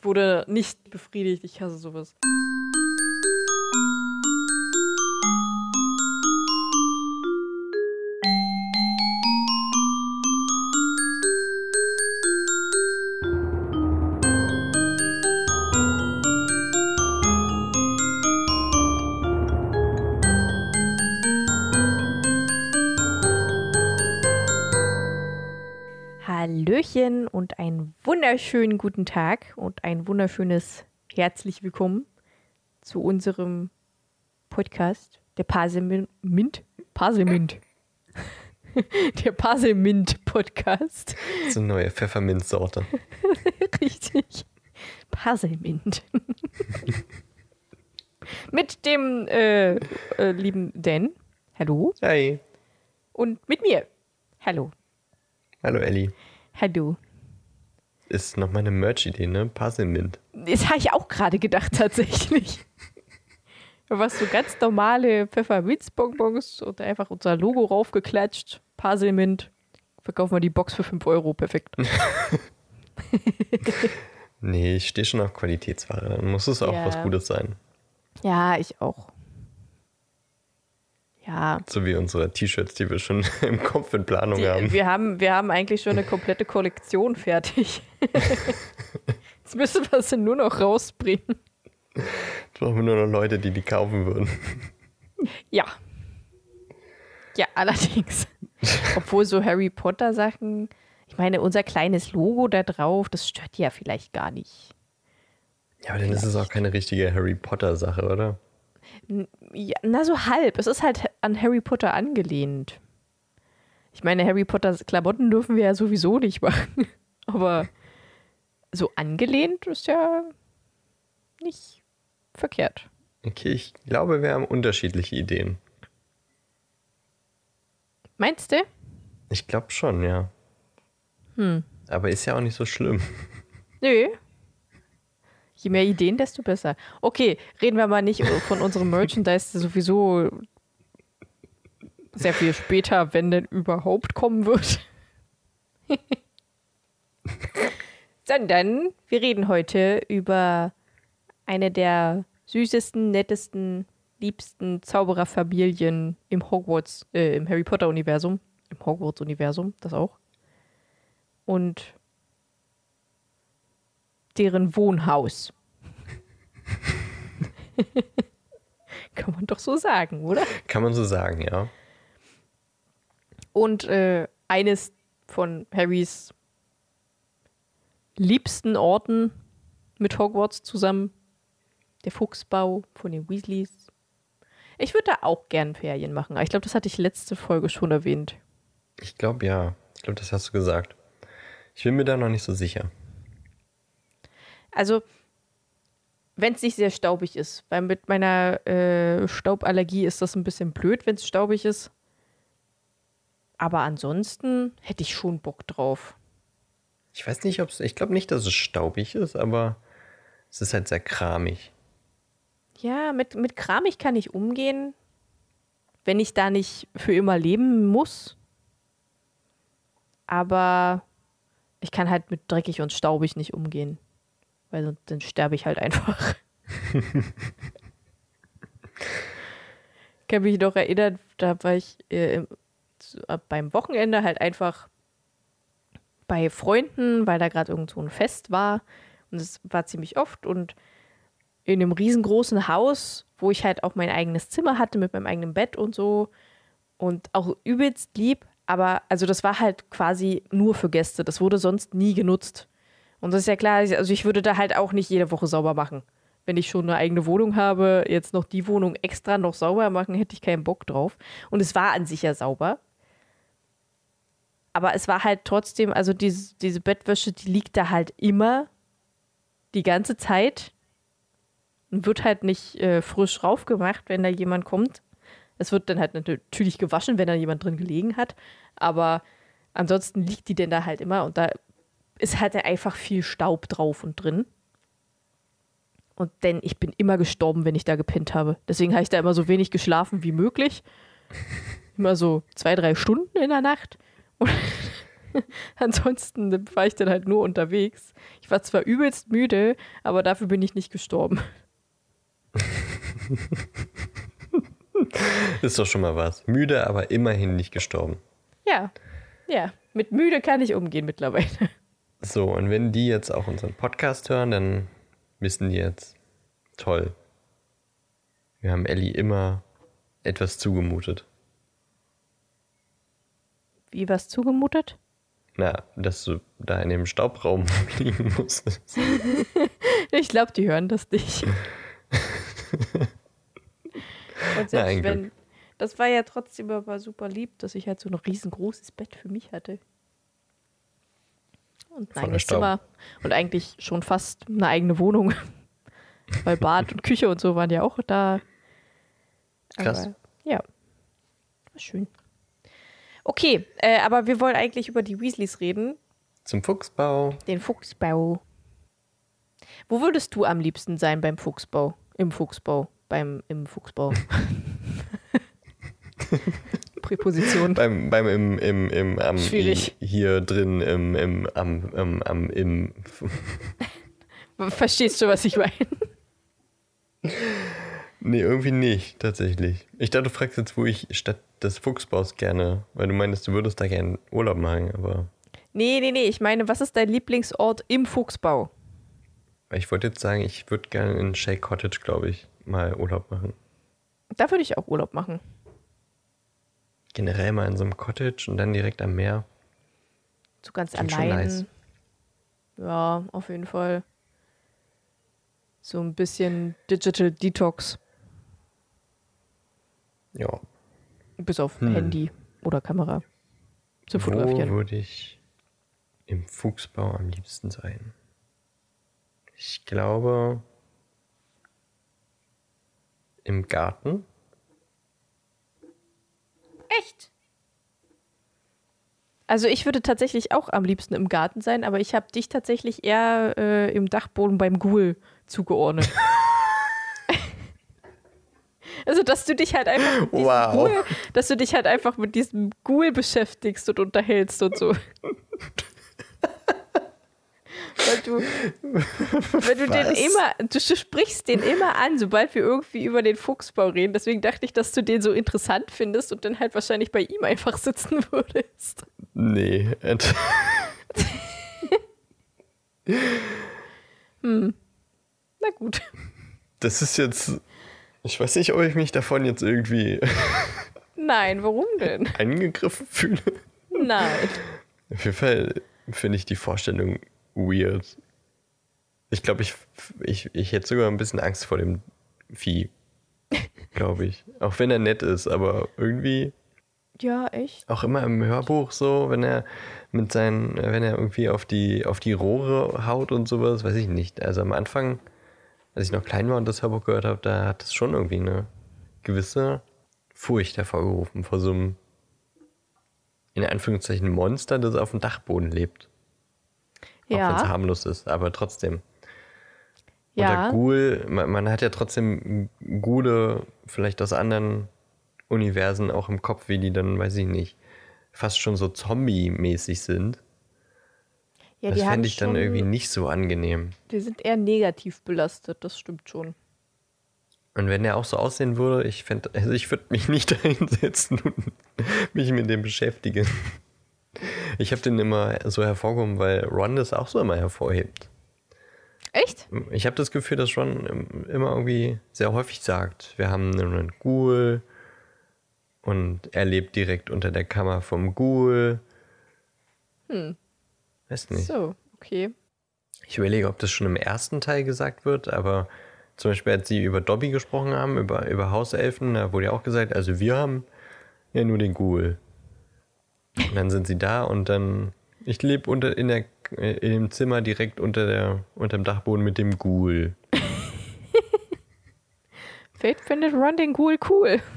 Ich wurde nicht befriedigt. Ich hasse sowas. Hallöchen und einen wunderschönen guten Tag und ein wunderschönes herzlich willkommen zu unserem Podcast, der Paselmint. Paselmint. der Paselmint Podcast. So eine neue Pfefferminzsorte. Richtig. Paselmint. mit dem äh, äh, lieben Dan. Hallo. Hi. Und mit mir. Hallo. Hallo Elli. Hallo. Ist noch meine Merch-Idee, ne? Puzzlemint. Das habe ich auch gerade gedacht, tatsächlich. Was so ganz normale Pfefferminzbonbons und einfach unser Logo raufgeklatscht. Puzzlemint. Verkaufen wir die Box für 5 Euro. Perfekt. nee, ich stehe schon auf Qualitätsware. Dann muss es auch Ja. was Gutes sein. Ja, ich auch. Ja. So wie unsere T-Shirts, die wir schon im Kopf in Planung Die, haben. wir, haben, wir haben eigentlich schon eine komplette Kollektion fertig. Jetzt müssen wir sie nur noch rausbringen. Brauchen wir nur noch Leute, die die kaufen würden. Ja. Ja, allerdings. Obwohl so Harry Potter Sachen, ich meine, unser kleines Logo da drauf, das stört die ja vielleicht gar nicht. Ja, aber dann ist es auch keine richtige Harry Potter-Sache, oder? Ja, na, so halb. Es ist halt an Harry Potter angelehnt. Ich meine, Harry Potters Klamotten dürfen wir ja sowieso nicht machen. Aber so angelehnt ist ja nicht verkehrt. Okay, ich glaube, wir haben unterschiedliche Ideen. Meinst du? Ich glaube schon, ja. Hm. Aber ist ja auch nicht so schlimm. Nö. Je mehr Ideen, desto besser. Okay, reden wir mal nicht von unserem Merchandise, das sowieso sehr viel später, wenn denn überhaupt kommen wird. Sondern wir reden heute über eine der süßesten, nettesten, liebsten Zaubererfamilien im Hogwarts, äh, im Harry Potter Universum, im Hogwarts Universum, das auch. Und deren Wohnhaus. Kann man doch so sagen, oder? Kann man so sagen, ja. Und äh, eines von Harrys liebsten Orten mit Hogwarts zusammen, der Fuchsbau von den Weasleys. Ich würde da auch gern Ferien machen, aber ich glaube, das hatte ich letzte Folge schon erwähnt. Ich glaube, ja. Ich glaube, das hast du gesagt. Ich bin mir da noch nicht so sicher. Also, wenn es nicht sehr staubig ist, weil mit meiner äh, Stauballergie ist das ein bisschen blöd, wenn es staubig ist. Aber ansonsten hätte ich schon Bock drauf. Ich weiß nicht, ob es. Ich glaube nicht, dass es staubig ist, aber es ist halt sehr kramig. Ja, mit, mit Kramig kann ich umgehen, wenn ich da nicht für immer leben muss. Aber ich kann halt mit dreckig und staubig nicht umgehen. Weil sonst dann sterbe ich halt einfach. ich kann mich noch erinnern, da war ich äh, im, beim Wochenende halt einfach bei Freunden, weil da gerade irgend so ein Fest war. Und es war ziemlich oft und in einem riesengroßen Haus, wo ich halt auch mein eigenes Zimmer hatte mit meinem eigenen Bett und so. Und auch übelst lieb. Aber also das war halt quasi nur für Gäste. Das wurde sonst nie genutzt. Und das ist ja klar, also ich würde da halt auch nicht jede Woche sauber machen. Wenn ich schon eine eigene Wohnung habe, jetzt noch die Wohnung extra noch sauber machen, hätte ich keinen Bock drauf. Und es war an sich ja sauber. Aber es war halt trotzdem, also diese, diese Bettwäsche, die liegt da halt immer die ganze Zeit und wird halt nicht äh, frisch raufgemacht, wenn da jemand kommt. Es wird dann halt natürlich gewaschen, wenn da jemand drin gelegen hat. Aber ansonsten liegt die denn da halt immer und da ist halt einfach viel Staub drauf und drin. Und denn ich bin immer gestorben, wenn ich da gepennt habe. Deswegen habe ich da immer so wenig geschlafen wie möglich. Immer so zwei, drei Stunden in der Nacht. Und Ansonsten war ich dann halt nur unterwegs. Ich war zwar übelst müde, aber dafür bin ich nicht gestorben. Ist doch schon mal was. Müde, aber immerhin nicht gestorben. Ja, ja. Mit müde kann ich umgehen mittlerweile. So, und wenn die jetzt auch unseren Podcast hören, dann wissen die jetzt, toll. Wir haben Ellie immer etwas zugemutet. Wie was zugemutet? Na, dass du da in dem Staubraum liegen musstest. Ich glaube, die hören das nicht. Und selbst Na, ein wenn. Das war ja trotzdem aber super lieb, dass ich halt so ein riesengroßes Bett für mich hatte. Und ein eigenes. Zimmer. Und eigentlich schon fast eine eigene Wohnung. Weil Bad und Küche und so waren ja auch da. Krass. Aber, ja. War schön. Okay, äh, aber wir wollen eigentlich über die Weasleys reden. Zum Fuchsbau. Den Fuchsbau. Wo würdest du am liebsten sein beim Fuchsbau? Im Fuchsbau. Beim im Fuchsbau. Präposition. Beim, beim im, im, im, am, Schwierig. hier drin, im, im, am, am, am, im, Verstehst du, was ich meine? nee, irgendwie nicht, tatsächlich. Ich dachte, du fragst jetzt, wo ich statt des Fuchsbaus gerne, weil du meinst, du würdest da gerne Urlaub machen, aber Nee, nee, nee. Ich meine, was ist dein Lieblingsort im Fuchsbau? ich wollte jetzt sagen, ich würde gerne in Shake Cottage, glaube ich, mal Urlaub machen. Da würde ich auch Urlaub machen. Generell mal in so einem Cottage und dann direkt am Meer. So ganz Klingt allein. nice. Ja, auf jeden Fall. So ein bisschen Digital Detox. Ja. Bis auf Hm. Handy oder Kamera. Zu Wo fotografieren. würde ich im Fuchsbau am liebsten sein? Ich glaube im Garten. Also ich würde tatsächlich auch am liebsten im Garten sein, aber ich habe dich tatsächlich eher äh, im Dachboden beim Ghoul zugeordnet. also dass du dich halt einfach mit diesem Wow. Ghoul, dass du dich halt einfach mit diesem Ghoul beschäftigst und unterhältst und so. Weil du, wenn du den immer, du sprichst den immer an, sobald wir irgendwie über den Fuchsbau reden. Deswegen dachte ich, dass du den so interessant findest und dann halt wahrscheinlich bei ihm einfach sitzen würdest. Nee. et- Na gut. Das ist jetzt. Ich weiß nicht, ob ich mich davon jetzt irgendwie Nein, warum denn? angegriffen fühle. Nein. Auf jeden Fall finde ich die Vorstellung weird. Ich glaube, ich, ich, ich hätte sogar ein bisschen Angst vor dem Vieh. Glaube ich. Auch wenn er nett ist, aber irgendwie Ja, echt? auch immer im Hörbuch so, wenn er mit seinen, wenn er irgendwie auf die, auf die Rohre haut und sowas, weiß ich nicht. Also am Anfang, als ich noch klein war und das Hörbuch gehört habe, da hat es schon irgendwie eine gewisse Furcht hervorgerufen vor so einem, in Anführungszeichen, Monster, das auf dem Dachboden lebt. Auch wenn es Ja. harmlos ist, aber trotzdem. Ja. Ghoul, man, man hat ja trotzdem Ghule vielleicht aus anderen Universen auch im Kopf, wie die dann, weiß ich nicht, fast schon so Zombie-mäßig sind. Ja, das die haben fände ich dann schon, irgendwie nicht so angenehm. Die sind eher negativ belastet, das stimmt schon. Und wenn der auch so aussehen würde, ich fände, also ich würde mich nicht dahinsetzen und mich mit dem beschäftigen. Ich habe den immer so hervorgehoben, weil Ron das auch so immer hervorhebt. Echt? Ich habe das Gefühl, dass Ron immer irgendwie sehr häufig sagt, wir haben einen Ghoul und er lebt direkt unter der Kammer vom Ghoul. Hm. Weiß nicht. So, okay. Ich überlege, ob das schon im ersten Teil gesagt wird, aber zum Beispiel, als sie über Dobby gesprochen haben, über, über Hauselfen, da wurde ja auch gesagt, also wir haben ja nur den Ghoul. Und dann sind sie da und dann, ich lebe unter in der äh, in dem Zimmer direkt unter der unter dem Dachboden mit dem Ghoul. Fate findet Ron den Ghoul cool.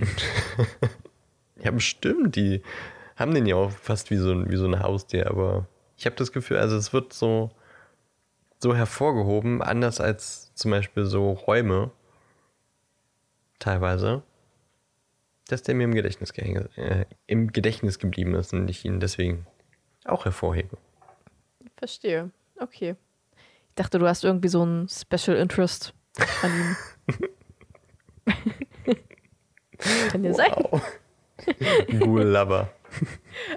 Ja, bestimmt, die haben den ja auch fast wie so ein, wie so ein Haustier, aber ich habe das Gefühl, also es wird so, so hervorgehoben, anders als zum Beispiel so Räume, teilweise, dass der mir im Gedächtnis, äh, im Gedächtnis geblieben ist und ich ihn deswegen auch hervorhebe. Verstehe. Okay. Ich dachte, du hast irgendwie so ein Special Interest an ihm. Kann ja sein. Wow. Ghoul Lover.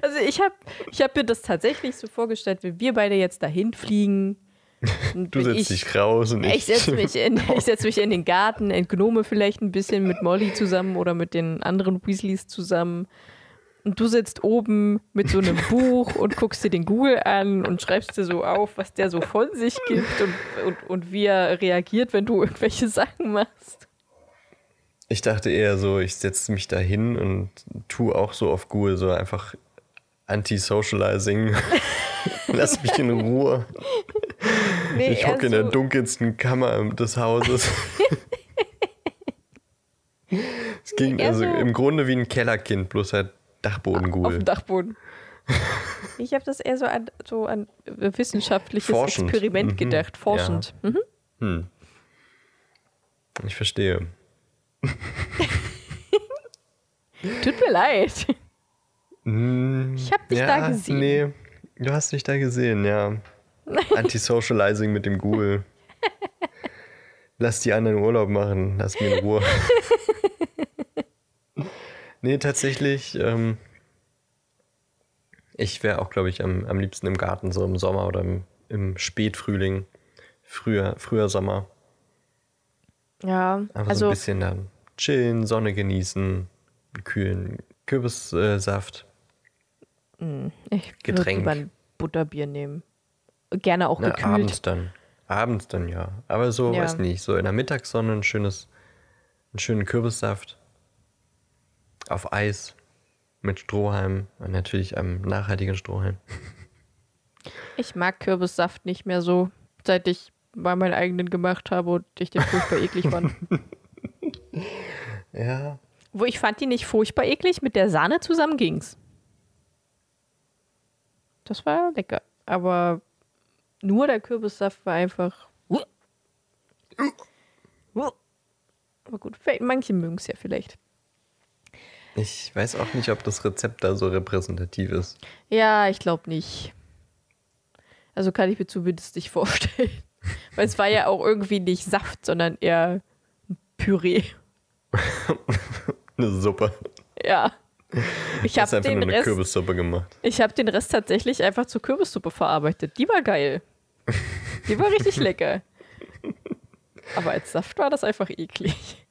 Also ich habe ich hab mir das tatsächlich so vorgestellt, wenn wir beide jetzt dahin fliegen. Du setzt ich, dich raus und Ich setze mich, in, ich setz mich in den Garten, entgnome vielleicht ein bisschen mit Molly zusammen oder mit den anderen Weasleys zusammen. Und du sitzt oben mit so einem Buch und guckst dir den Google an und schreibst dir so auf, was der so von sich gibt und, und, und wie er reagiert, wenn du irgendwelche Sachen machst. Ich dachte eher so, ich setze mich da hin und tu auch so auf Google, so einfach Anti-Socializing. Lass mich in Ruhe. Nee, Ich hocke in der so- dunkelsten Kammer des Hauses. Es ging also so- im Grunde wie ein Kellerkind, bloß halt auf Dachboden-Google. dem Dachboden. Ich habe das eher so an, so an wissenschaftliches Forschend. Experiment Mhm. gedacht, forschend. Mhm. Hm. Ich verstehe. Tut mir leid. Hm, Ich hab dich ja, da gesehen. Nee, du hast mich da gesehen, ja. Anti-Socializing mit dem Google. Lass die anderen Urlaub machen, lass mir in Ruhe. nee, tatsächlich, ähm, ich wäre auch, glaube ich, am, am liebsten im Garten, so im Sommer oder im, im Spätfrühling, früher, früher Sommer. Ja, Einfach so also ein bisschen dann chillen, Sonne genießen, einen kühlen Kürbissaft. ich würde Getränk. lieber ein Butterbier nehmen. Gerne auch Na, gekühlt. abends dann. Abends dann, ja. Aber so, Ja. weiß nicht, so in der Mittagssonne ein schönes, einen schönen Kürbissaft. Auf Eis. Mit Strohhalm. Und natürlich einem nachhaltigen Strohhalm. Ich mag Kürbissaft nicht mehr so, seit ich mal meinen eigenen gemacht habe und ich den furchtbar eklig fand. Ja. Wo ich fand die nicht furchtbar eklig, mit der Sahne zusammen ging's. Das war lecker. Aber nur der Kürbissaft war einfach. Aber gut, manche mögen es ja vielleicht. Ich weiß auch nicht, ob das Rezept da so repräsentativ ist. Ja, ich glaube nicht. Also kann ich mir zumindest nicht vorstellen. Weil es war ja auch irgendwie nicht Saft, sondern eher Püree. Eine Suppe. Ja. Ich habe einfach den, Rest- Kürbissuppe gemacht. ich hab den Rest tatsächlich einfach zur Kürbissuppe verarbeitet. Die war geil. Die war richtig lecker. Aber als Saft war das einfach eklig.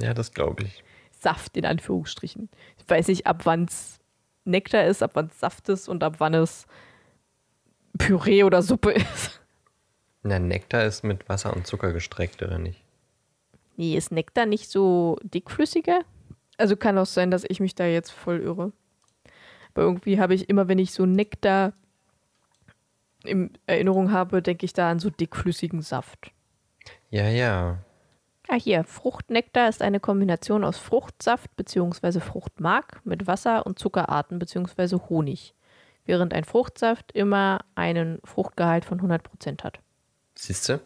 Ja, das glaube ich. Saft in Anführungsstrichen. Ich weiß nicht, ab wann es Nektar ist, ab wann es Saft ist und ab wann es Püree oder Suppe ist. Na, Nektar ist mit Wasser und Zucker gestreckt, oder nicht? Nee, ist Nektar nicht so dickflüssiger? Also kann auch sein, dass ich mich da jetzt voll irre. Aber irgendwie habe ich immer, wenn ich so Nektar in Erinnerung habe, denke ich da an so dickflüssigen Saft. Ja, ja. Ah, hier, Fruchtnektar ist eine Kombination aus Fruchtsaft bzw. Fruchtmark mit Wasser und Zuckerarten bzw. Honig, während ein Fruchtsaft immer einen Fruchtgehalt von 100% hat. Siehst du?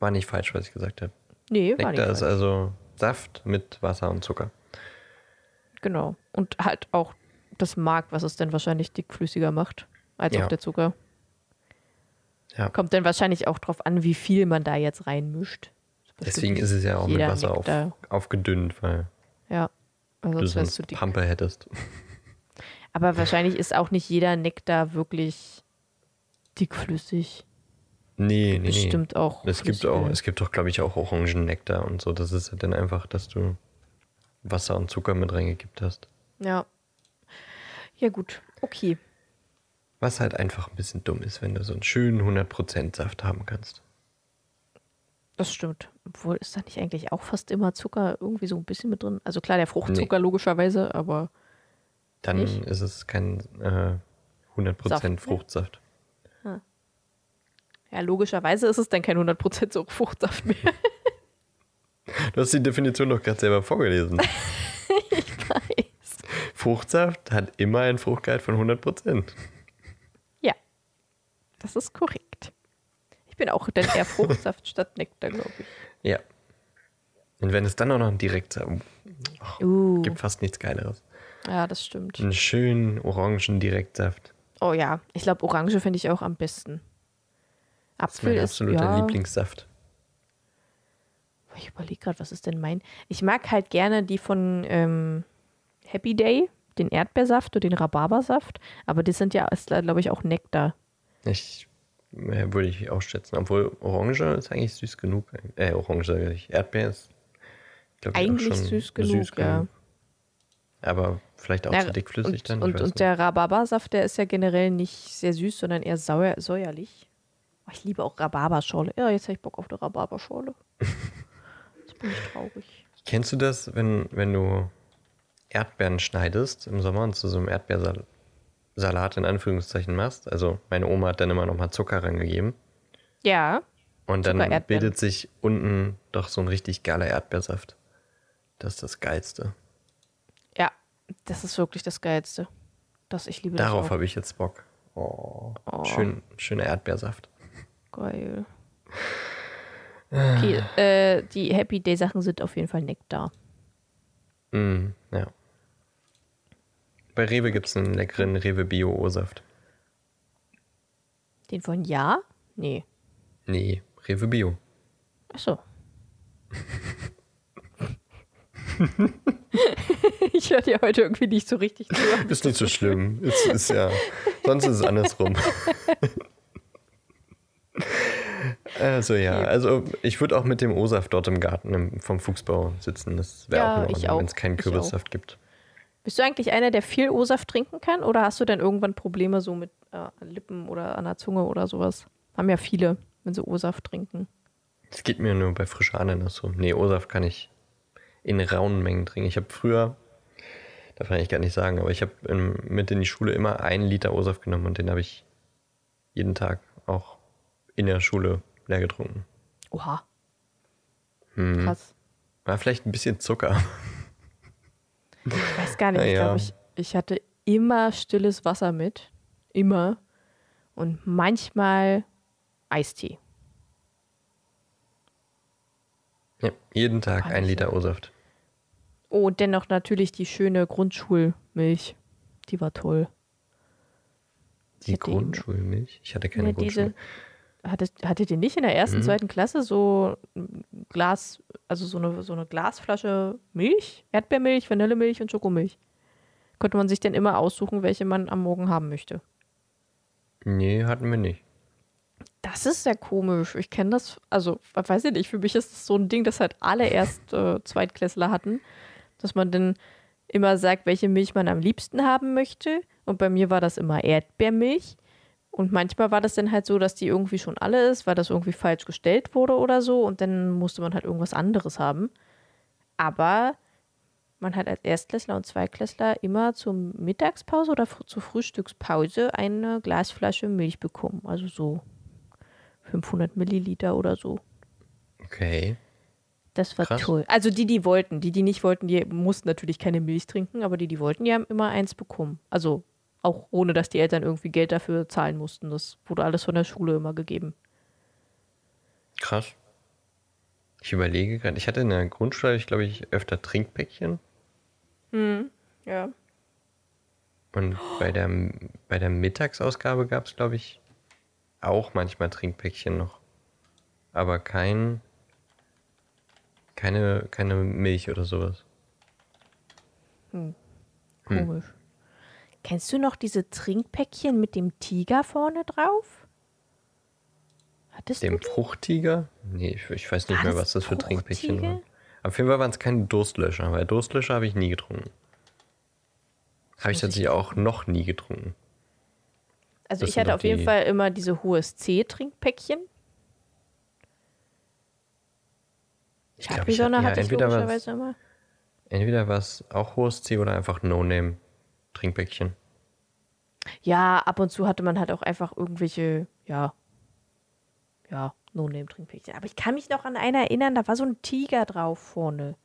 War nicht falsch, was ich gesagt habe. Nee, war Nektar nicht ist falsch. also Saft mit Wasser und Zucker. Genau. Und halt auch das Mark, was es dann wahrscheinlich dickflüssiger macht als Ja. auch der Zucker. Ja. Kommt dann wahrscheinlich auch drauf an, wie viel man da jetzt reinmischt. Deswegen ist es ja auch mit Wasser auf, aufgedünnt, weil Ja. Also du sonst du. Pampe hättest. Aber wahrscheinlich ist auch nicht jeder Nektar wirklich dickflüssig. Nee, nee, nee. Bestimmt auch. Es gibt auch, es gibt doch, glaube ich, auch Orangennektar und so. Das ist ja dann einfach, dass du Wasser und Zucker mit reingekippt hast. Ja. Ja, gut. Okay. Was halt einfach ein bisschen dumm ist, wenn du so einen schönen 100% Saft haben kannst. Das stimmt. Obwohl, ist da nicht eigentlich auch fast immer Zucker irgendwie so ein bisschen mit drin? Also klar, der Fruchtzucker logischerweise, aber Dann Nicht? ist es kein äh, 100% Saft, ne? Fruchtsaft. ja, logischerweise ist es dann kein 100% so Fruchtsaft mehr. Du hast die Definition doch gerade selber vorgelesen. Weiß. Fruchtsaft hat immer einen Fruchtgehalt von 100%. Das ist korrekt. Ich bin auch dann eher Fruchtsaft statt Nektar, glaube ich. Ja. Und wenn es dann auch noch ein Direktsaft Uh, gibt fast nichts Geileres. Ja, das stimmt. Einen schönen orangen Direktsaft. Oh ja, ich glaube, Orange finde ich auch am besten. Das ist Apfel mein absoluter ja, Lieblingssaft. Ich überlege gerade, was ist denn mein? Ich mag halt gerne die von ähm, Happy Day, den Erdbeersaft und den Rhabarbersaft. Aber die sind ja, glaube ich, auch Nektar. Ich äh, würde ich auch schätzen. Obwohl Orange ist eigentlich süß genug. Äh, Orange sage ich. Erdbeer ist, auch Eigentlich schon süß genug, ja. Aber vielleicht auch Ja, zu dickflüssig und, dann. und, und der Rhabarbersaft, der ist ja generell nicht sehr süß, sondern eher sauer, säuerlich. Oh, ich liebe auch Rhabarberschorle. Ja, jetzt habe ich Bock auf eine Rhabarberschorle. Jetzt bin ich traurig. Kennst du das, wenn, wenn du Erdbeeren schneidest im Sommer und zu so einem Erdbeersalat in Anführungszeichen machst? Also meine Oma hat dann immer noch mal Zucker reingegeben. Ja, Und dann bildet sich unten doch so ein richtig geiler Erdbeersaft. Das ist das Geilste. ja, das ist wirklich das Geilste. Das, ich liebe Darauf habe ich jetzt Bock. Oh, Oh. Schön, schöner Erdbeersaft. Geil. Okay, äh, die Happy Day Sachen sind auf jeden Fall Nektar. Mm, ja. Bei Rewe gibt es einen leckeren Rewe Bio O-Saft. Den von Ja? Nee. Nee, Rewe Bio. Achso. ich höre dir heute irgendwie nicht so richtig zu. Ist nicht so schlimm. Ist, ist ja. Sonst ist es andersrum. Also ja, also ich würde auch mit dem O-Saft dort im Garten vom Fuchsbau sitzen. Das wäre Ja, auch in Ordnung, wenn es keinen Kürbissaft gibt. Bist du eigentlich einer, der viel O-Saft trinken kann? Oder hast du dann irgendwann Probleme so mit äh, Lippen oder an der Zunge oder sowas? Haben ja viele, wenn sie O-Saft trinken. Es geht mir nur bei frischer Ananas so. Nee, O-Saft kann ich in rauen Mengen trinken. Ich habe früher, darf ich eigentlich gar nicht sagen, aber ich habe mit in die Schule immer einen Liter O-Saft genommen und den habe ich jeden Tag auch in der Schule leer getrunken. Oha. Hm. Krass. War vielleicht ein bisschen Zucker. Ich weiß gar nicht. Na Ich ja. glaube, ich, ich hatte immer stilles Wasser mit. Immer. Und manchmal Eistee. Ja, jeden Tag Kann ein Liter O-Saft. Oh, und dennoch natürlich die schöne Grundschulmilch. Die war toll. Die Grundschulmilch? Ich hatte keine Ja, Grundschule. diese, hattet, hattet ihr nicht in der ersten, Mhm. zweiten Klasse so ein Glas, also so eine, so eine Glasflasche Milch, Erdbeermilch, Vanillemilch und Schokomilch? Konnte man sich denn immer aussuchen, welche man am Morgen haben möchte? Nee, hatten wir nicht. Das ist sehr komisch. Ich kenne das, also, weiß ich nicht, für mich ist das so ein Ding, das halt alle erst äh, Zweitklässler hatten, dass man dann immer sagt, welche Milch man am liebsten haben möchte. Und bei mir war das immer Erdbeermilch. Und manchmal war das dann halt so, dass die irgendwie schon alle ist, weil das irgendwie falsch gestellt wurde oder so. Und dann musste man halt irgendwas anderes haben. Aber man hat als Erstklässler und Zweitklässler immer zur Mittagspause oder zur Frühstückspause eine Glasflasche Milch bekommen. Also so 500 Milliliter oder so. Okay. Das war Krass. toll. Also die, die wollten. Die, die nicht wollten, die mussten natürlich keine Milch trinken, aber die, die wollten, die haben immer eins bekommen. Also auch ohne, dass die Eltern irgendwie Geld dafür zahlen mussten. Das wurde alles von der Schule immer gegeben. Krass. Ich überlege gerade, ich hatte in der Grundschule, ich glaube ich, öfter Trinkpäckchen. Ja. Und bei der, bei der Mittagsausgabe gab es, glaube ich, auch manchmal Trinkpäckchen noch. Aber kein, keine, keine Milch oder sowas. Komisch. Kennst du noch diese Trinkpäckchen mit dem Tiger vorne drauf? Hattest Dem? Fruchttiger? Nee, ich, ich weiß nicht War mehr, das was das für Trinkpäckchen waren. Auf jeden Fall waren es keine Durstlöscher, weil Durstlöscher habe ich nie getrunken. Habe ich tatsächlich auch noch nie getrunken. Also das ich hatte auf jeden Fall immer diese hohes C-Trinkpäckchen. Ich glaube, ich hatte, ja, hatte ich entweder logischerweise immer. entweder war es auch hohes C oder einfach No-Name-Trinkpäckchen. Ja, ab und zu hatte man halt auch einfach irgendwelche, ja, ja, No-Name-Trinkpäckchen. Aber ich kann mich noch an eine erinnern, da war so ein Tiger drauf vorne.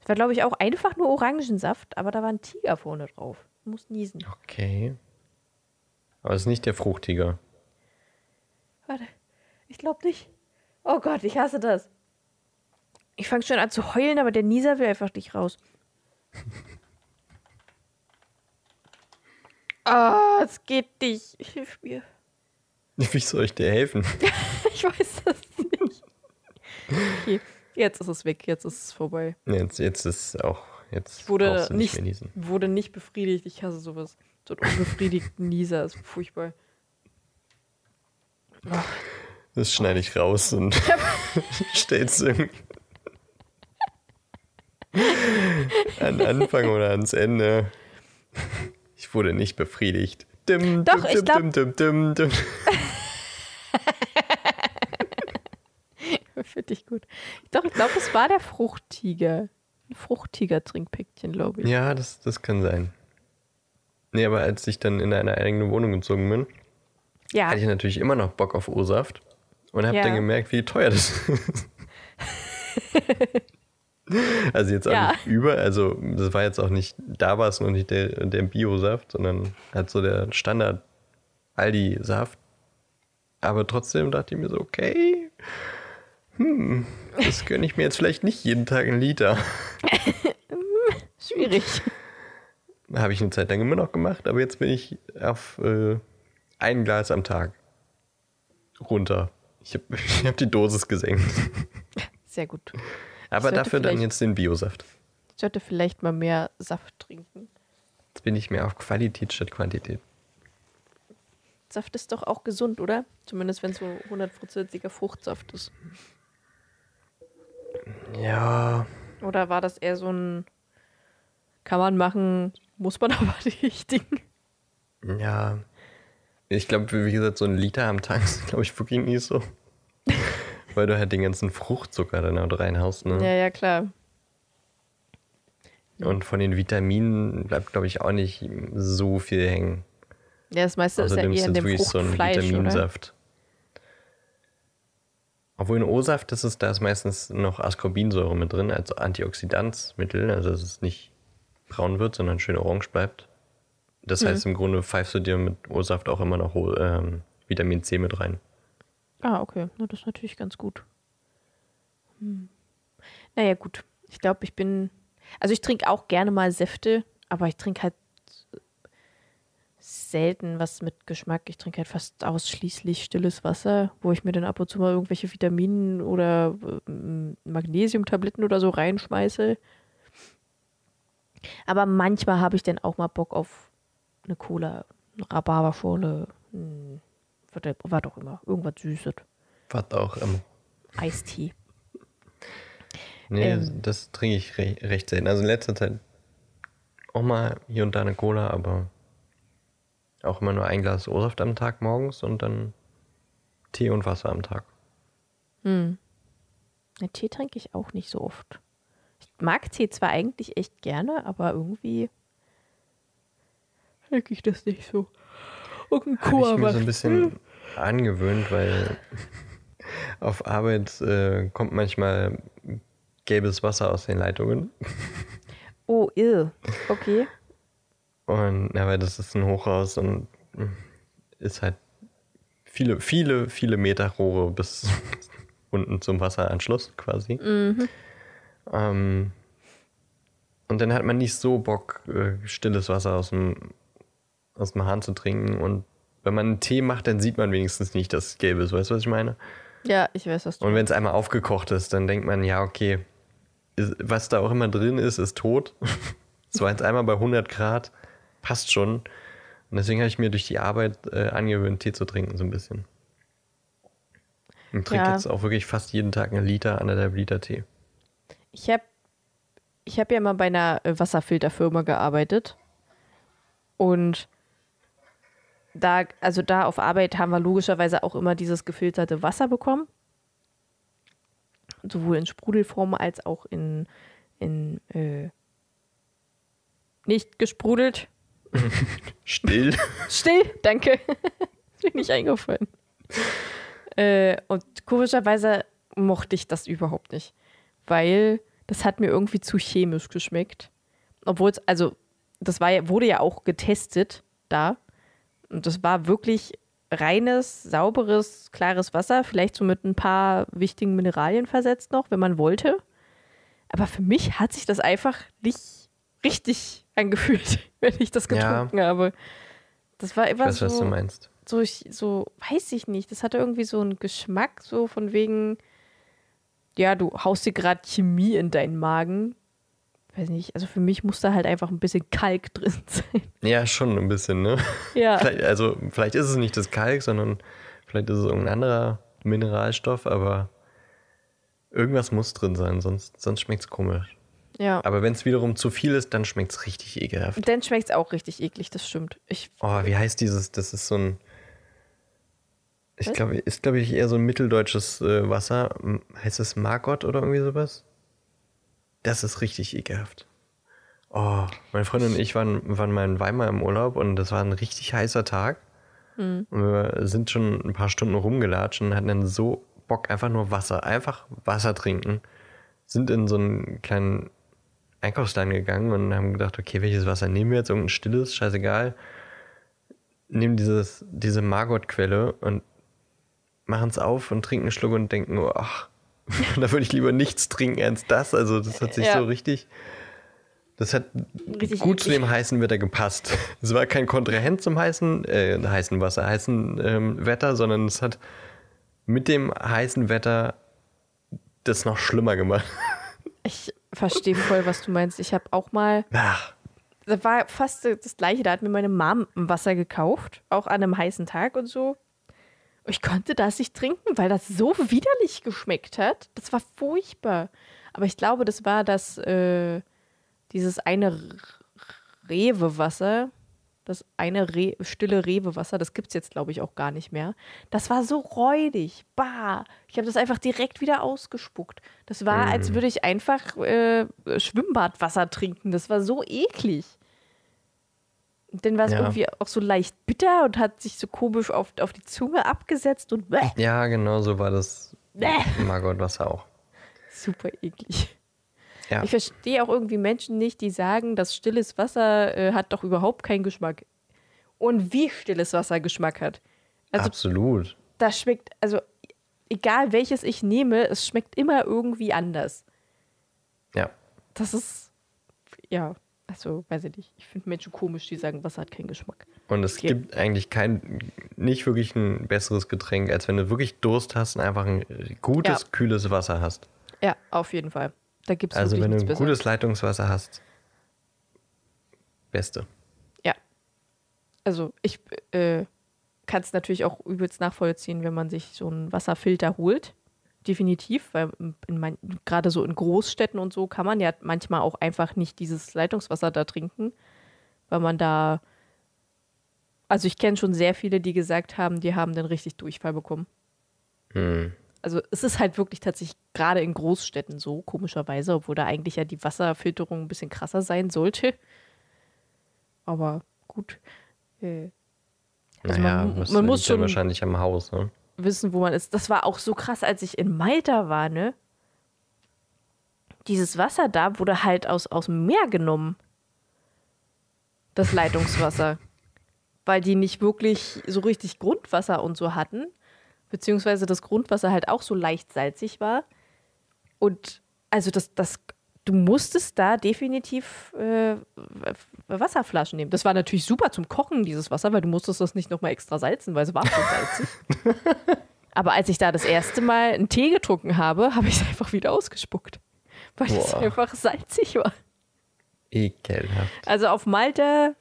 Es war, glaube ich, auch einfach nur Orangensaft, aber da war ein Tiger vorne drauf. Ich muss niesen. Okay. Aber es ist nicht der Fruchtiger. Warte, ich glaube nicht. Oh Gott, ich hasse das. Ich fange schon an zu heulen, aber der Nieser will einfach nicht raus. Ah, es geht nicht. Hilf mir. Wie soll ich dir helfen? Ich weiß das nicht. Okay, jetzt ist es weg, jetzt ist es vorbei. Jetzt, jetzt ist auch. Jetzt Ich wurde nicht, niesen. wurde nicht befriedigt. Ich hasse sowas. So ein unbefriedigten Nieser ist furchtbar. Das schneide ich raus und stell's irgendwie an Anfang oder ans Ende. Wurde nicht befriedigt. Dim, Doch, dim, ich dim, glaub- dim, dim, dim, dim. Finde ich gut. Doch, ich glaube, es war der Fruchttiger. Ein Fruchttiger-Trinkpäckchen, glaube ich. Ja, das, das kann sein. Nee, aber als ich dann in eine eigene Wohnung gezogen bin, Ja. hatte ich natürlich immer noch Bock auf O-Saft und habe Ja. dann gemerkt, wie teuer das ist. also jetzt auch Ja. nicht über, also das war jetzt auch nicht, da war es noch nicht der, der Bio-Saft, sondern halt so der Standard Aldi-Saft. Aber trotzdem dachte ich mir so, okay, hm, das gönne ich mir jetzt vielleicht nicht jeden Tag einen Liter. Schwierig. Habe ich eine Zeit lang immer noch gemacht, aber jetzt bin ich auf äh, ein Glas am Tag runter. Ich habe ich hab die Dosis gesenkt. Sehr gut. Aber dafür dann jetzt den Biosaft. Ich sollte vielleicht mal mehr Saft trinken. Jetzt bin ich mehr auf Qualität statt Quantität. Saft ist doch auch gesund, oder? Zumindest wenn es so 100%iger Fruchtsaft ist. Ja, Oder war das eher so ein kann man machen, muss man aber nicht Ding? ja. Ich glaube, wie gesagt, so ein Liter am Tag ist, glaube ich, wirklich nie so. Weil du halt den ganzen Fruchtzucker dann auch reinhaust. Ne? Ja, ja, klar. Und von den Vitaminen bleibt, glaube ich, auch nicht so viel hängen. Ja, das meiste ist ja Außerdem eher in dem wirklich so ein Fruchtfleisch, oder? Vitaminsaft. Obwohl in O-Saft ist es, da ist meistens noch Ascorbinsäure mit drin, als Antioxidanzmittel, also dass es nicht braun wird, sondern schön orange bleibt. Das Mhm. heißt, im Grunde pfeifst du dir mit O-Saft auch immer noch ähm, Vitamin C mit rein. Ah, okay. Na, das ist natürlich ganz gut. Hm. Naja, gut. Ich glaube, ich bin. Also ich trinke auch gerne mal Säfte, aber ich trinke halt selten was mit Geschmack. Ich trinke halt fast ausschließlich stilles Wasser, wo ich mir dann ab und zu mal irgendwelche Vitaminen oder ähm, Magnesiumtabletten oder so reinschmeiße. Aber manchmal habe ich dann auch mal Bock auf eine Cola, eine Rhabarberschorle, hm, was auch immer, irgendwas Süßes. Was auch immer. Eistee. Nee, Ähm. das trinke ich re recht selten. Also in letzter Zeit auch mal hier und da eine Cola, aber auch immer nur ein Glas O-Saft am Tag morgens und dann Tee und Wasser am Tag. Hm. Ja, Tee trinke ich auch nicht so oft. Ich mag Tee zwar eigentlich echt gerne, aber irgendwie trinke ich das nicht so. Und ein Habe ich mir so ein bisschen angewöhnt, weil auf Arbeit äh, kommt manchmal gelbes Wasser aus den Leitungen. Oh, ill. Okay. Und ja, weil das ist ein Hochhaus und ist halt viele, viele, viele Meter Rohre bis unten zum Wasseranschluss quasi. Ähm, und dann hat man nicht so Bock, äh, stilles Wasser aus dem, aus dem Hahn zu trinken. Und wenn man einen Tee macht, dann sieht man wenigstens nicht, dass es gelb ist. Weißt du, was ich meine? Ja, ich weiß, was du Und wenn es einmal aufgekocht ist, dann denkt man, ja, okay, ist, was da auch immer drin ist, ist tot. Es war jetzt einmal bei 100 Grad, passt schon. Und deswegen habe ich mir durch die Arbeit äh, angewöhnt, Tee zu trinken, so ein bisschen. Und trinke Ja. jetzt auch wirklich fast jeden Tag einen Liter, anderthalb Liter Tee. Ich habe ich hab ja mal bei einer äh, Wasserfilterfirma gearbeitet. Und da, also da auf Arbeit haben wir logischerweise auch immer dieses gefilterte Wasser bekommen. Sowohl in Sprudelform als auch in, in äh, nicht gesprudelt. Still. Still, danke. ist mir nicht eingefallen. Äh, und komischerweise mochte ich das überhaupt nicht, weil das hat mir irgendwie zu chemisch geschmeckt. Obwohl es, also, das war wurde ja auch getestet da. Und das war wirklich reines, sauberes, klares Wasser, vielleicht so mit ein paar wichtigen Mineralien versetzt noch, wenn man wollte. Aber für mich hat sich das einfach nicht richtig angefühlt, wenn ich das Ja. getrunken habe. Das war Ich immer weiß, was du so, meinst. so, ich, so, weiß ich nicht. Das hatte irgendwie so einen Geschmack, so von wegen, ja, du haust dir gerade Chemie in deinen Magen. Weiß nicht, also für mich muss da halt einfach ein bisschen Kalk drin sein. Ja, schon ein bisschen, ne? Ja. Vielleicht, also, vielleicht ist es nicht das Kalk, sondern vielleicht ist es irgendein anderer Mineralstoff, aber irgendwas muss drin sein, sonst, sonst schmeckt es komisch. Ja. Aber wenn es wiederum zu viel ist, dann schmeckt es richtig ekelhaft. Dann schmeckt es auch richtig eklig, das stimmt. Ich, Oh, wie heißt dieses? Das ist so ein. Ich glaube, ist, glaube ich, eher so ein mitteldeutsches äh, Wasser. Heißt es Margot oder irgendwie sowas? Das ist richtig ekelhaft. Oh, meine Freundin und ich waren, waren mal in Weimar im Urlaub und das war ein richtig heißer Tag. Und wir sind schon ein paar Stunden rumgelatscht und hatten dann so Bock, einfach nur Wasser, einfach Wasser trinken. Sind in so einen kleinen Einkaufsladen gegangen und haben gedacht, okay, welches Wasser nehmen wir jetzt? Irgendein stilles, scheißegal. Nehmen dieses, diese Margot-Quelle und machen es auf und trinken einen Schluck und denken, oh, ach, da würde ich lieber nichts trinken als das. Also das hat sich Ja. so richtig, das hat Richtig gut zu eklig. dem heißen Wetter gepasst. Es war kein Kontrahent zum heißen, äh, heißen Wasser, heißen ähm, Wetter, sondern es hat mit dem heißen Wetter das noch schlimmer gemacht. ich verstehe voll, was du meinst. Ich habe auch mal, Ach, das war fast das gleiche, da hat mir meine Mom Wasser gekauft, auch an einem heißen Tag und so. Ich konnte das nicht trinken, weil das so widerlich geschmeckt hat. Das war furchtbar. Aber ich glaube, das war das, äh, dieses eine Rewe-Wasser, das eine Re stille Rewe-Wasser, das gibt es jetzt, glaube ich, auch gar nicht mehr. Das war so räudig. Bah. Ich habe das einfach direkt wieder ausgespuckt. Das war, als würde ich einfach äh, Schwimmbadwasser trinken. Das war so eklig. Und dann war es Ja. irgendwie auch so leicht bitter und hat sich so komisch auf, auf die Zunge abgesetzt und bäh, ja, genau so war das bäh. Margot-Wasser auch. super eklig. Ja. Ich verstehe auch irgendwie Menschen nicht, die sagen, dass stilles Wasser äh, hat doch überhaupt keinen Geschmack. Und wie stilles Wasser Geschmack hat. Also Absolut. das schmeckt, also egal welches ich nehme, es schmeckt immer irgendwie anders. Ja. Das ist, ja, also weiß ich nicht. Ich finde Menschen komisch, die sagen, Wasser hat keinen Geschmack. Und es Okay. gibt eigentlich kein, nicht wirklich ein besseres Getränk, als wenn du wirklich Durst hast und einfach ein gutes, Ja. kühles Wasser hast. Ja, auf jeden Fall. Da gibt es Also wenn du ein gutes Leitungswasser hast, beste. Ja. Also ich äh, kann es natürlich auch übelst nachvollziehen, wenn man sich so einen Wasserfilter holt. Definitiv, weil in mein, gerade so in Großstädten und so kann man ja manchmal auch einfach nicht dieses Leitungswasser da trinken, weil man da. Also ich kenne schon sehr viele, die gesagt haben, die haben dann richtig Durchfall bekommen. Hm. Also es ist halt wirklich tatsächlich gerade in Großstädten so, komischerweise, obwohl da eigentlich ja die Wasserfilterung ein bisschen krasser sein sollte. Aber gut. Äh, Also naja, man- man muss schon- wahrscheinlich am Haus. Ne? Wissen, wo man ist. Das war auch so krass, als ich in Malta war, ne? Dieses Wasser da wurde halt aus, aus dem Meer genommen. Das Leitungswasser. Weil die nicht wirklich so richtig Grundwasser und so hatten. Beziehungsweise das Grundwasser halt auch so leicht salzig war. Und also das, das, du musstest da definitiv äh, Wasserflaschen nehmen. Das war natürlich super zum Kochen, dieses Wasser, weil du musstest das nicht nochmal extra salzen, weil es war schon salzig. Aber als ich da das erste Mal einen Tee getrunken habe, habe ich es einfach wieder ausgespuckt. Weil es Boah. einfach salzig war. Ekelhaft. Also auf Malta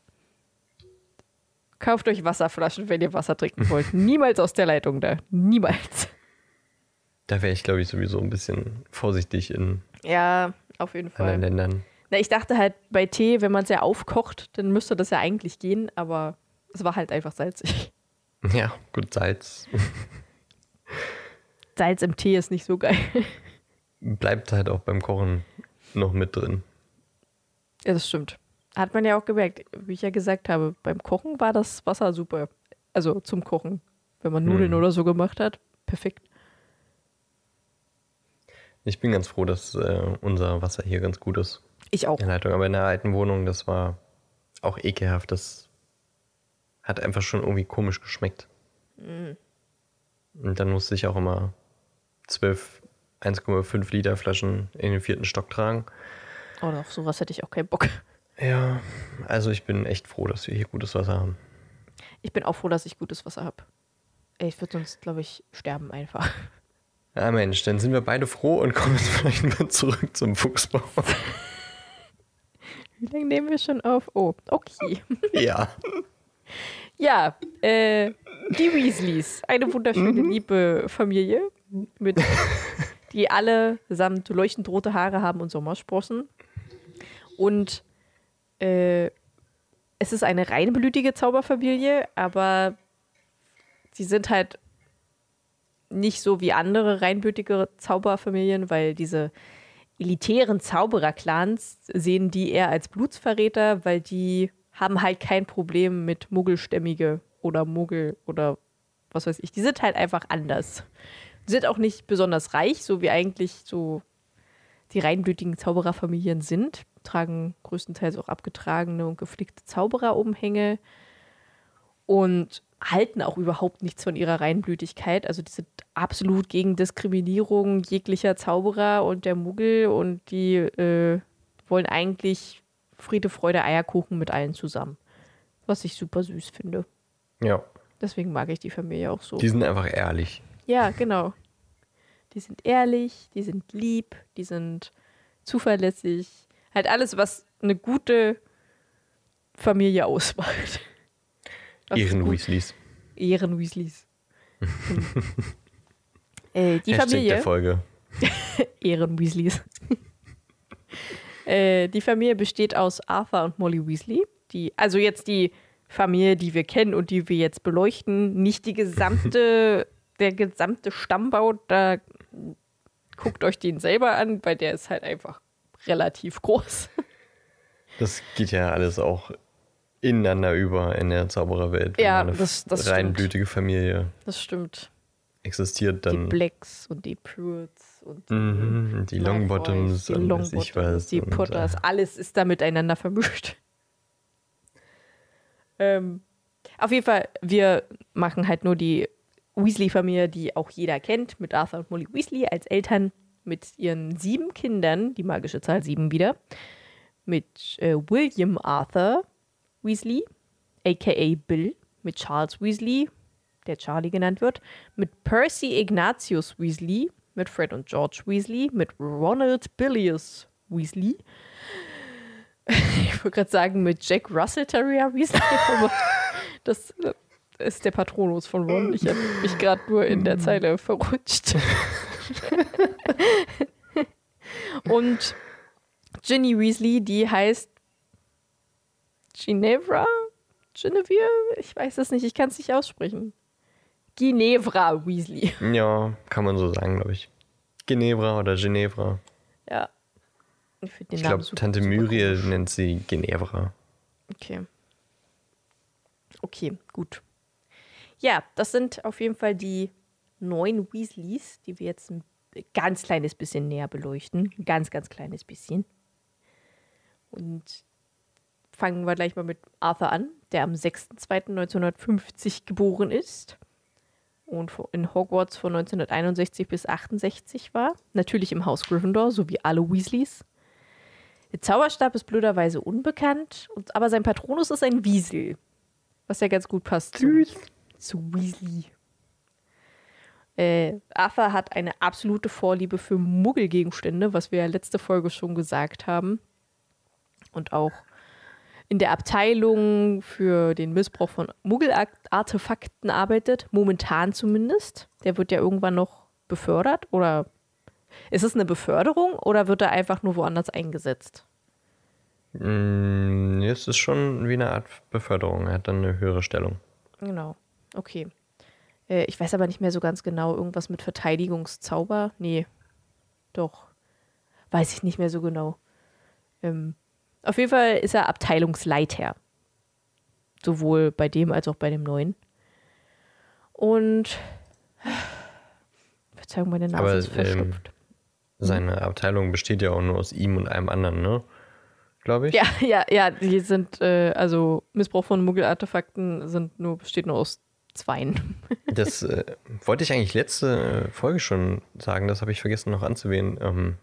kauft euch Wasserflaschen, wenn ihr Wasser trinken wollt. Niemals aus der Leitung da. Niemals. Da wäre ich, glaube ich, sowieso ein bisschen vorsichtig in Ja, auf jeden anderen Fall. Ländern. Na, ich dachte halt bei Tee, wenn man es ja aufkocht, dann müsste das ja eigentlich gehen, aber es war halt einfach salzig. Ja, gut, Salz Salz im Tee ist nicht so geil. bleibt halt auch beim Kochen noch mit drin. Ja, das stimmt. Hat man ja auch gemerkt, wie ich ja gesagt habe, beim Kochen war das Wasser super. Also zum Kochen. Wenn man Nudeln Hm. oder so gemacht hat, perfekt. Ich bin ganz froh, dass äh, unser Wasser hier ganz gut ist. Ich auch. in Leitung. Aber in der alten Wohnung, das war auch ekelhaft. Das hat einfach schon irgendwie komisch geschmeckt. Und dann musste ich auch immer zwölf 1,5 Liter Flaschen in den vierten Stock tragen. Oh, auf sowas hätte ich auch keinen Bock. Ja, also ich bin echt froh, dass wir hier gutes Wasser haben. Ich bin auch froh, dass ich gutes Wasser habe. Ich würde sonst, glaube ich, sterben einfach. Ja, Mensch, dann sind wir beide froh und kommen vielleicht mal zurück zum Fuchsbau. Wie lange nehmen wir schon auf? Oh, okay. ja. Ja, äh, die Weasleys. Eine wunderschöne, liebe Familie, mit, die alle samt leuchtend rote Haare haben und Sommersprossen. Und äh, es ist eine reinblütige Zauberfamilie, aber sie sind halt nicht so wie andere reinblütige Zauberfamilien, weil diese elitären Zauberer-Clans sehen die eher als Blutsverräter, weil die haben halt kein Problem mit Muggelstämmige oder Muggel oder was weiß ich. Die sind halt einfach anders. Die sind auch nicht besonders reich, so wie eigentlich so die reinblütigen Zaubererfamilien sind. Tragen größtenteils auch abgetragene und geflickte Zaubererumhänge und halten auch überhaupt nichts von ihrer Reinblütigkeit. Also die sind absolut gegen Diskriminierung jeglicher Zauberer und der Muggel und die äh, wollen eigentlich Friede, Freude, Eierkuchen mit allen zusammen. Was ich super süß finde. Ja. Deswegen mag ich die Familie auch so. Die sind einfach ehrlich. Ja, genau. Die sind ehrlich, die sind lieb, die sind zuverlässig. Halt alles, was eine gute Familie ausmacht. Ihren Weasleys. Ehren Weasleys. äh, die Hashtag Familie. der Folge. Ehren Weasleys. äh, die Familie besteht aus Arthur und Molly Weasley. Die, also jetzt die Familie, die wir kennen und die wir jetzt beleuchten, nicht die gesamte, der gesamte Stammbau. Da guckt euch den selber an, weil der ist halt einfach relativ groß. Das geht ja alles auch ineinander über in der Zaubererwelt. Wenn Ja, eine das- das stimmt. reinblütige Familie Das stimmt. existiert, Die dann Blacks und die Pruitts und die, Mhm, die Longbottoms die und weiß ich Longbottoms, was. die und, Potters, äh, alles ist da miteinander vermischt. Ähm, auf jeden Fall, wir machen halt nur die Weasley-Familie, die auch jeder kennt, mit Arthur und Molly Weasley als Eltern, mit ihren sieben Kindern, die magische Zahl sieben wieder, mit äh, William Arthur Weasley, aka Bill, mit Charles Weasley, der Charlie genannt wird, mit Percy Ignatius Weasley, mit Fred und George Weasley, mit Ronald Billius Weasley. Ich wollte gerade sagen, mit Jack Russell Terrier Weasley, das ist der Patronus von Ron. Ich habe mich gerade nur in der Zeile verrutscht. und Ginny Weasley, die heißt Ginevra? Genevieve? Ich weiß es nicht, ich kann es nicht aussprechen. Ginevra Weasley. Ja, kann man so sagen, glaube ich. Ginevra oder Ginevra. Ja. Ich Ich glaube, Tante Muriel komisch. nennt sie Ginevra. Okay. Okay, gut. Ja, das sind auf jeden Fall die neun Weasleys, die wir jetzt ein ganz kleines bisschen näher beleuchten. Ein ganz, ganz kleines bisschen. Und fangen wir gleich mal mit Arthur an, der am 6.2.1950 geboren ist und in Hogwarts von 1961 bis 68 war. Natürlich im Haus Gryffindor, so wie alle Weasleys. Der Zauberstab ist blöderweise unbekannt, aber sein Patronus ist ein Wiesel. Was ja ganz gut passt zu, zu Weasley. Äh, Arthur hat eine absolute Vorliebe für Muggelgegenstände, was wir ja letzte Folge schon gesagt haben. Und auch in der Abteilung für den Missbrauch von Muggelartefakten arbeitet, momentan zumindest. Der wird ja irgendwann noch befördert oder ist es eine Beförderung oder wird er einfach nur woanders eingesetzt? Mm, Es ist schon wie eine Art Beförderung. Er hat dann eine höhere Stellung. Genau. Okay. Äh, ich weiß aber nicht mehr so ganz genau. Irgendwas mit Verteidigungszauber? Nee. Doch. Weiß ich nicht mehr so genau. Ähm, auf jeden Fall ist er Abteilungsleiter. Sowohl bei dem als auch bei dem neuen. Und. Verzeihung, meine Nase Aber, ist ähm, verschnupft. Seine Abteilung besteht ja auch nur aus ihm und einem anderen, ne? Glaube ich. Ja, ja, ja, die sind, äh, also Missbrauch von Muggelartefakten sind nur, besteht nur aus zweien. Das äh, wollte ich eigentlich letzte Folge schon sagen. Das habe ich vergessen noch anzuwählen. Ähm,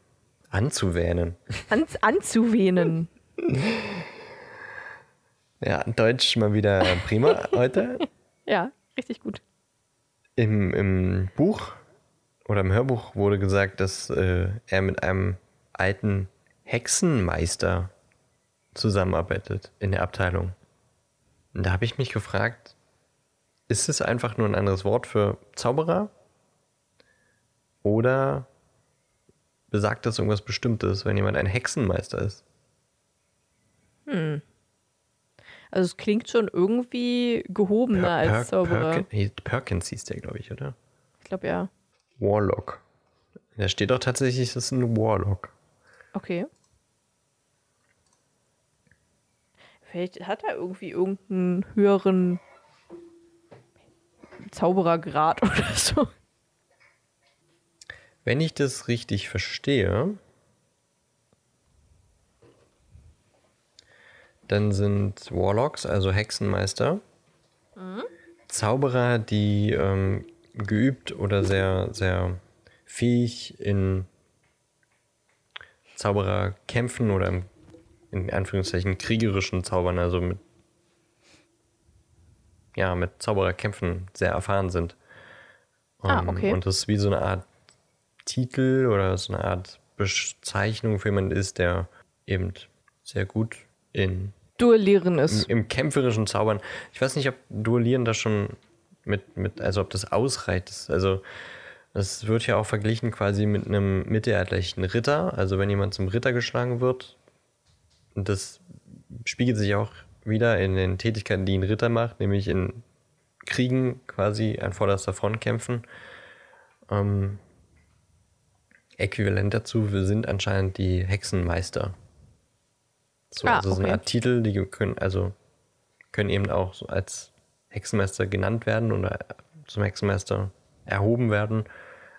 anzuwähnen. An, anzuwähnen. Ja, Deutsch mal wieder prima heute. Ja, richtig gut. Im, Im Buch oder im Hörbuch wurde gesagt, dass äh, er mit einem alten Hexenmeister zusammenarbeitet in der Abteilung. Und da habe ich mich gefragt, ist es einfach nur ein anderes Wort für Zauberer? Oder besagt das irgendwas Bestimmtes, wenn jemand ein Hexenmeister ist? Also es klingt schon irgendwie gehobener Per- als Per- Zauberer. Nee, Perkins hieß der, glaube ich, oder? Ich glaube ja. Warlock. Da steht doch tatsächlich, das ist ein Warlock. Okay. Vielleicht hat er irgendwie irgendeinen höheren Zauberergrad oder so. Wenn ich das richtig verstehe, dann sind Warlocks, also Hexenmeister, Zauberer, die ähm, geübt oder sehr, sehr fähig in Zaubererkämpfen oder im, in Anführungszeichen kriegerischen Zaubern, also mit, ja, mit Zaubererkämpfen sehr erfahren sind. Ah, Ähm, okay. Und das ist wie so eine Art Titel oder so eine Art Bezeichnung für jemanden ist, der eben sehr gut in, Duellieren ist. im kämpferischen Zaubern. Ich weiß nicht, ob Duellieren da schon mit, mit, also ob das ausreicht. Also das wird ja auch verglichen quasi mit einem mittelalterlichen Ritter. Also wenn jemand zum Ritter geschlagen wird, das spiegelt sich auch wieder in den Tätigkeiten, die ein Ritter macht, nämlich in Kriegen quasi an vorderster Front kämpfen. Ähm, äquivalent dazu sind anscheinend die Hexenmeister. So, Ah, also so eine okay. Art Titel, die können also können eben auch so als Hexenmeister genannt werden oder zum Hexenmeister erhoben werden,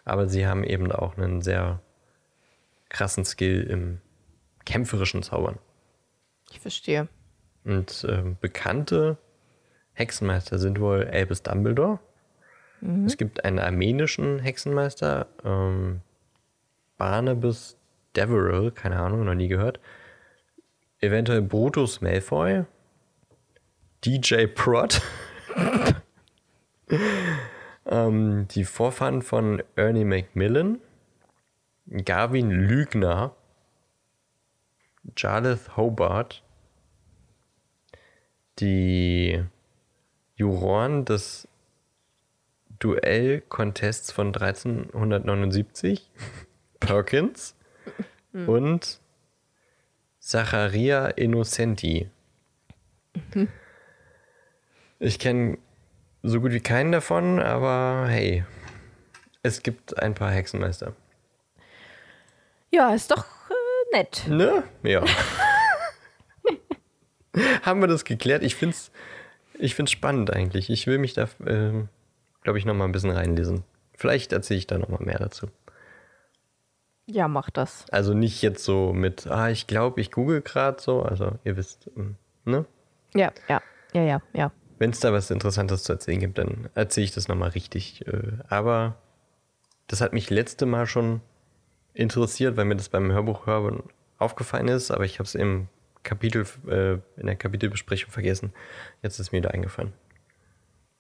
aber sie haben eben auch einen sehr krassen Skill im kämpferischen Zaubern. Ich verstehe. Und ähm, bekannte Hexenmeister sind wohl Albus Dumbledore. Es gibt einen armenischen Hexenmeister, ähm, Barnabas Deverell, keine Ahnung, noch nie gehört. Eventuell Brutus Malfoy, DJ Prot, ähm, die Vorfahren von Ernie Macmillan, Gavin Lügner, Jarlath Hobart, die Juroren des Duell-Contests von 1379, Perkins und Zacharia Innocenti. Ich kenne so gut wie keinen davon, aber hey, es gibt ein paar Hexenmeister. Ja, ist doch äh, nett. Ne? Ja. Haben wir das geklärt? Ich finde es ich find's spannend eigentlich. Ich will mich da, ähm, glaube ich, noch mal ein bisschen reinlesen. Vielleicht erzähle ich da noch mal mehr dazu. Ja, mach das. Also nicht jetzt so mit, ah, ich glaube, ich google gerade so. Also ihr wisst, ähm, ne? Ja, ja, ja, ja, ja. Wenn es da was Interessantes zu erzählen gibt, dann erzähle ich das noch mal richtig. Äh, aber das hat mich letzte Mal schon interessiert, weil mir das beim Hörbuch hören aufgefallen ist, aber ich habe es im Kapitel, äh, in der Kapitelbesprechung vergessen. Jetzt ist mir wieder eingefallen.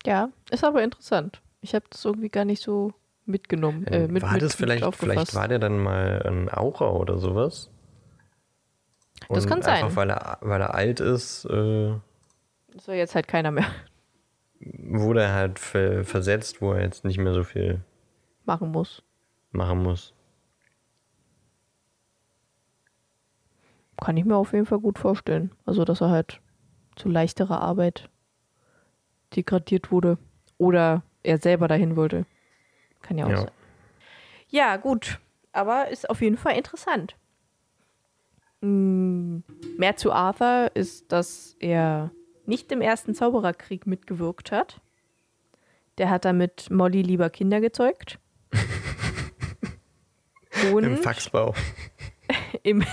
Ja, ist aber interessant. Ich habe das irgendwie gar nicht so mitgenommen. Äh, mit, war mit, das vielleicht, aufgefasst. vielleicht war der dann mal ein Aura oder sowas? Das Und kann sein. Einfach weil er, weil er alt ist, äh, Das soll jetzt halt keiner mehr wurde er halt ver versetzt, wo er jetzt nicht mehr so viel machen muss. machen muss. Kann ich mir auf jeden Fall gut vorstellen. Also, dass er halt zu leichterer Arbeit degradiert wurde. Oder er selber dahin wollte. Kann ja auch Ja. sein. Ja, gut. Aber ist auf jeden Fall interessant. Mm, Mehr zu Arthur ist, dass er nicht im ersten Zaubererkrieg mitgewirkt hat. Der hat damit Molly lieber Kinder gezeugt. Und Im Faxbau. im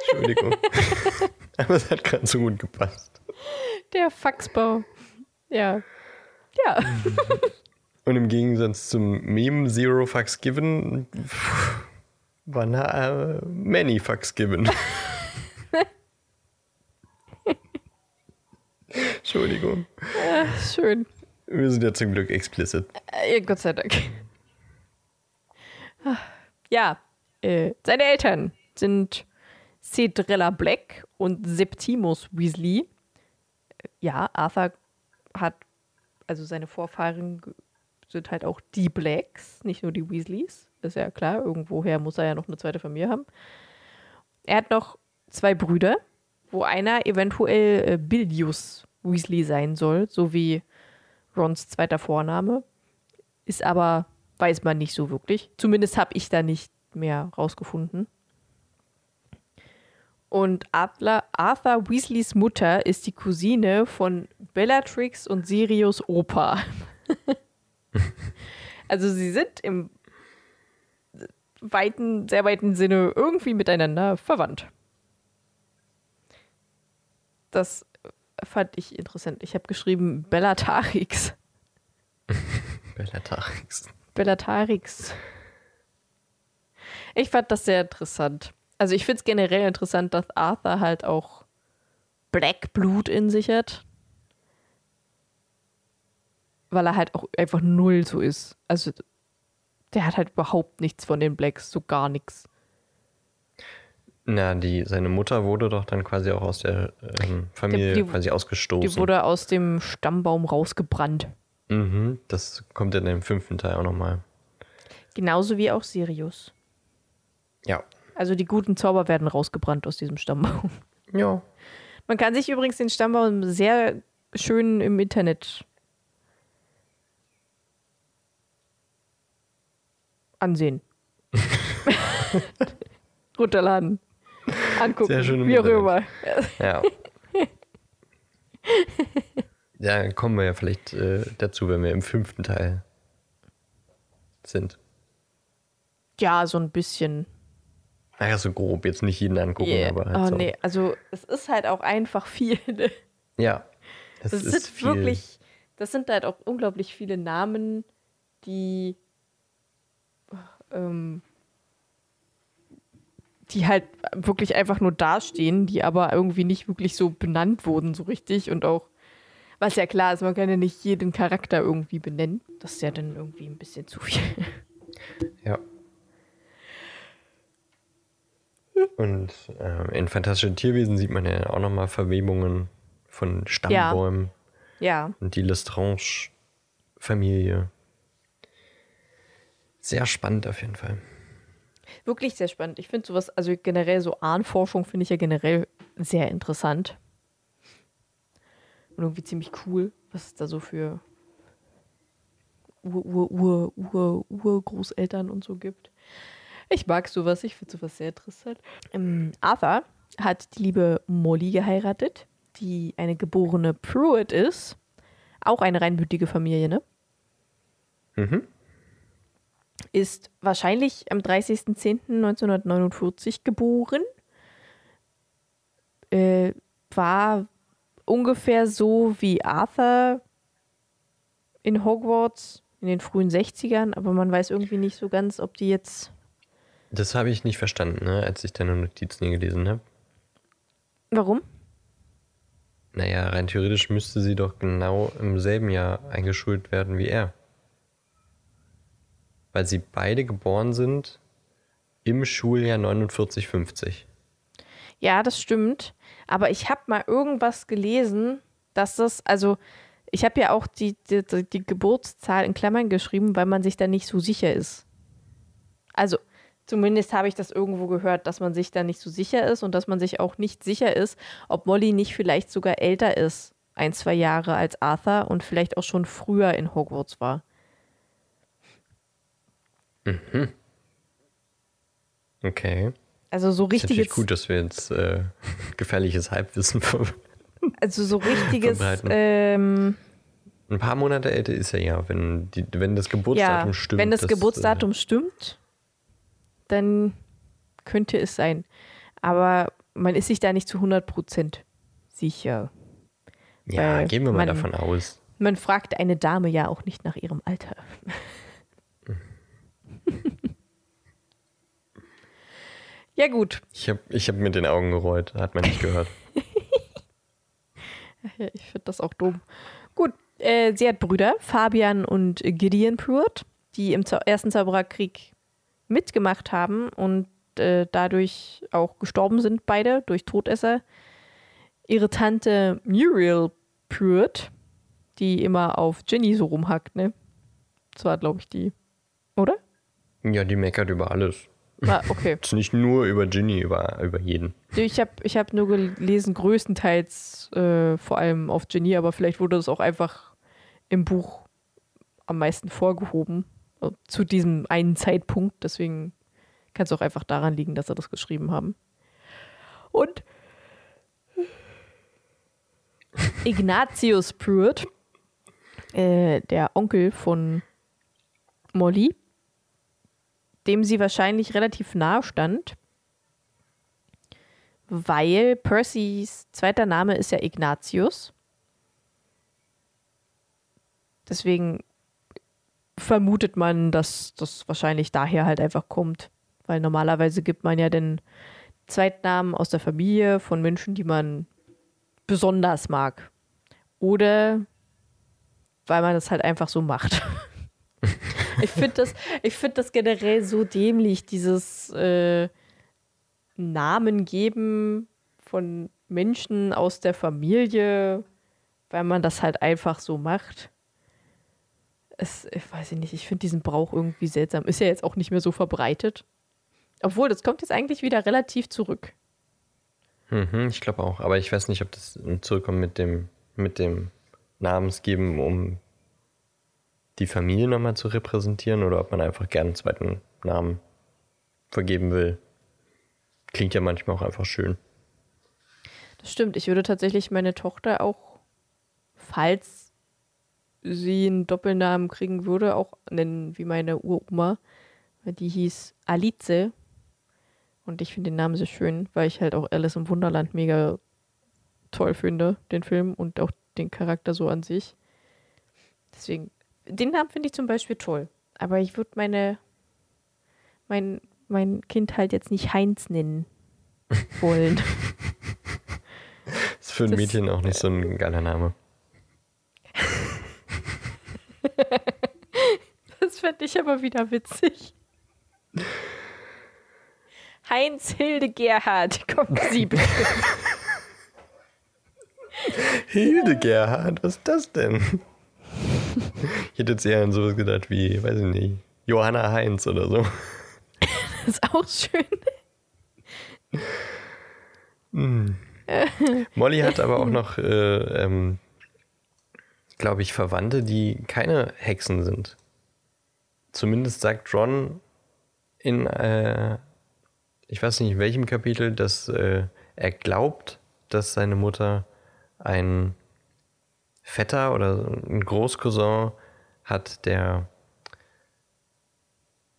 Entschuldigung. Aber es hat gerade so gut gepasst. Der Faxbau. Ja. Ja. Und im Gegensatz zum Meme Zero Fucks Given, Wann uh, many fucks given. Entschuldigung. Ja, schön. Wir sind ja zum Glück explicit. Äh, Gott sei Dank. Ja, äh, seine Eltern sind Cedrella Black und Septimus Weasley. Ja, Arthur hat, also seine Vorfahren sind halt auch die Blacks, nicht nur die Weasleys. Ist ja klar, irgendwoher muss er ja noch eine zweite Familie haben. Er hat noch zwei Brüder, wo einer eventuell äh, Billius Weasley sein soll, so wie Rons zweiter Vorname. Ist aber, weiß man nicht so wirklich. Zumindest habe ich da nicht mehr rausgefunden. Und Arthur, Weasleys Mutter ist die Cousine von Bellatrix und Sirius Opa. also sie sind im weiten, sehr weiten Sinne irgendwie miteinander verwandt. Das fand ich interessant. Ich habe geschrieben Bellatarix. Bellatarix. Bellatarix. Ich fand das sehr interessant. Also ich finde es generell interessant, dass Arthur halt auch Black Blut in sich hat. Weil er halt auch einfach null so ist. Also der hat halt überhaupt nichts von den Blacks, so gar nichts. Na, die, seine Mutter wurde doch dann quasi auch aus der ähm, Familie die, die, quasi ausgestoßen. Die wurde aus dem Stammbaum rausgebrannt. Mhm, das kommt in dem fünften Teil auch nochmal. Genauso wie auch Sirius. Ja. Also die guten Zauber werden rausgebrannt aus diesem Stammbaum. Ja. Man kann sich übrigens den Stammbaum sehr schön im Internet ansehen. Runterladen. Angucken. Sehr schön wie auch immer. Ja. ja, kommen wir ja vielleicht äh, dazu, wenn wir im fünften Teil sind. Ja, so ein bisschen. Naja, so grob, jetzt nicht jeden angucken, yeah. aber halt Oh so. nee, also es ist halt auch einfach viel. Ne? Ja. Es das ist viel. wirklich, das sind halt auch unglaublich viele Namen, die ähm, die halt wirklich einfach nur dastehen, die aber irgendwie nicht wirklich so benannt wurden, so richtig. Und auch, was ja klar ist, man kann ja nicht jeden Charakter irgendwie benennen. Das ist ja dann irgendwie ein bisschen zu viel. Ja. Und äh, in Fantastischen Tierwesen sieht man ja auch nochmal Verwebungen von Stammbäumen. Ja. ja. Und die Lestrange-Familie. Sehr spannend auf jeden Fall. Wirklich sehr spannend. Ich finde sowas, also generell so Ahnforschung finde ich ja generell sehr interessant. Und irgendwie ziemlich cool, was es da so für Ur-Ur-Ur-Ur-Urgroßeltern und so gibt. Ich mag sowas, ich finde sowas sehr interessant. Ähm, Arthur hat die liebe Molly geheiratet, die eine geborene Pruitt ist. Auch eine reinblütige Familie, ne? Mhm ist wahrscheinlich am 30.10.1949 geboren. Äh, war ungefähr so wie Arthur in Hogwarts in den frühen 60ern, aber man weiß irgendwie nicht so ganz, ob die jetzt. Das habe ich nicht verstanden, ne, als ich deine Notizen hier gelesen habe. Warum? Naja, rein theoretisch müsste sie doch genau im selben Jahr eingeschult werden wie er weil sie beide geboren sind im Schuljahr 4950. Ja, das stimmt. Aber ich habe mal irgendwas gelesen, dass das, also ich habe ja auch die, die, die, Geburtszahl in Klammern geschrieben, weil man sich da nicht so sicher ist. Also zumindest habe ich das irgendwo gehört, dass man sich da nicht so sicher ist und dass man sich auch nicht sicher ist, ob Molly nicht vielleicht sogar älter ist, ein, zwei Jahre als Arthur und vielleicht auch schon früher in Hogwarts war. Mhm. Okay. Also so richtiges. Ist gut, dass wir jetzt äh, gefährliches Halbwissen Also so richtiges. Ähm, Ein paar Monate älter ist er ja, wenn, die, wenn das Geburtsdatum ja, stimmt. Wenn das, das Geburtsdatum äh, stimmt, dann könnte es sein. Aber man ist sich da nicht zu 100% sicher. Ja, gehen wir mal man, davon aus. Man fragt eine Dame ja auch nicht nach ihrem Alter. Ja, gut. Ich habe ich hab mit den Augen gerollt, hat man nicht gehört. Ich finde das auch dumm. Gut, äh, sie hat Brüder, Fabian und Gideon Pruitt, die im Ersten Zaubererkrieg mitgemacht haben und äh, dadurch auch gestorben sind, beide durch Todesser. Ihre Tante Muriel Pruitt, die immer auf Ginny so rumhackt, ne? Das war, glaube ich, die. Oder? Ja, die meckert über alles. Ah, okay. Nicht nur über Ginny, über, über jeden. Ich habe ich hab nur gelesen, größtenteils äh, vor allem auf Ginny, aber vielleicht wurde das auch einfach im Buch am meisten vorgehoben. Zu diesem einen Zeitpunkt. Deswegen kann es auch einfach daran liegen, dass sie das geschrieben haben. Und Ignatius Pruitt, äh, der Onkel von Molly, dem sie wahrscheinlich relativ nahe stand, weil Percys zweiter Name ist ja Ignatius. Deswegen vermutet man, dass das wahrscheinlich daher halt einfach kommt. Weil normalerweise gibt man ja den Zweitnamen aus der Familie von Menschen, die man besonders mag. Oder weil man das halt einfach so macht. ich finde das, ich find das generell so dämlich, dieses äh, Namen geben von Menschen aus der Familie, weil man das halt einfach so macht. Es, ich weiß nicht, ich finde diesen Brauch irgendwie seltsam. Ist ja jetzt auch nicht mehr so verbreitet. Obwohl, das kommt jetzt eigentlich wieder relativ zurück. Mhm, ich glaube auch. Aber ich weiß nicht, ob das zurückkommt mit dem, mit dem Namensgeben, um die Familie nochmal zu repräsentieren oder ob man einfach gerne einen zweiten Namen vergeben will. Klingt ja manchmal auch einfach schön. Das stimmt. Ich würde tatsächlich meine Tochter auch, falls sie einen Doppelnamen kriegen würde, auch nennen wie meine Uroma. Die hieß Alice. Und ich finde den Namen sehr schön, weil ich halt auch Alice im Wunderland mega toll finde, den Film und auch den Charakter so an sich. Deswegen, den Namen finde ich zum Beispiel toll. Aber ich würde meine, mein, mein Kind halt jetzt nicht Heinz nennen wollen. Ist für ein Das- Mädchen auch nicht so ein geiler Name. Das fände ich aber wieder witzig. Heinz Hilde Gerhard, kommen Sie bitte. Hilde Gerhard, was ist das denn? Ich hätte jetzt eher an sowas gedacht wie, weiß ich nicht, Johanna Heinz oder so. Das ist auch schön. Molly hat aber auch noch, äh, ähm, glaube ich, Verwandte, die keine Hexen sind. Zumindest sagt Ron in, äh, ich weiß nicht in welchem Kapitel, dass äh, er glaubt, dass seine Mutter ein Vetter oder ein Großcousin hat, der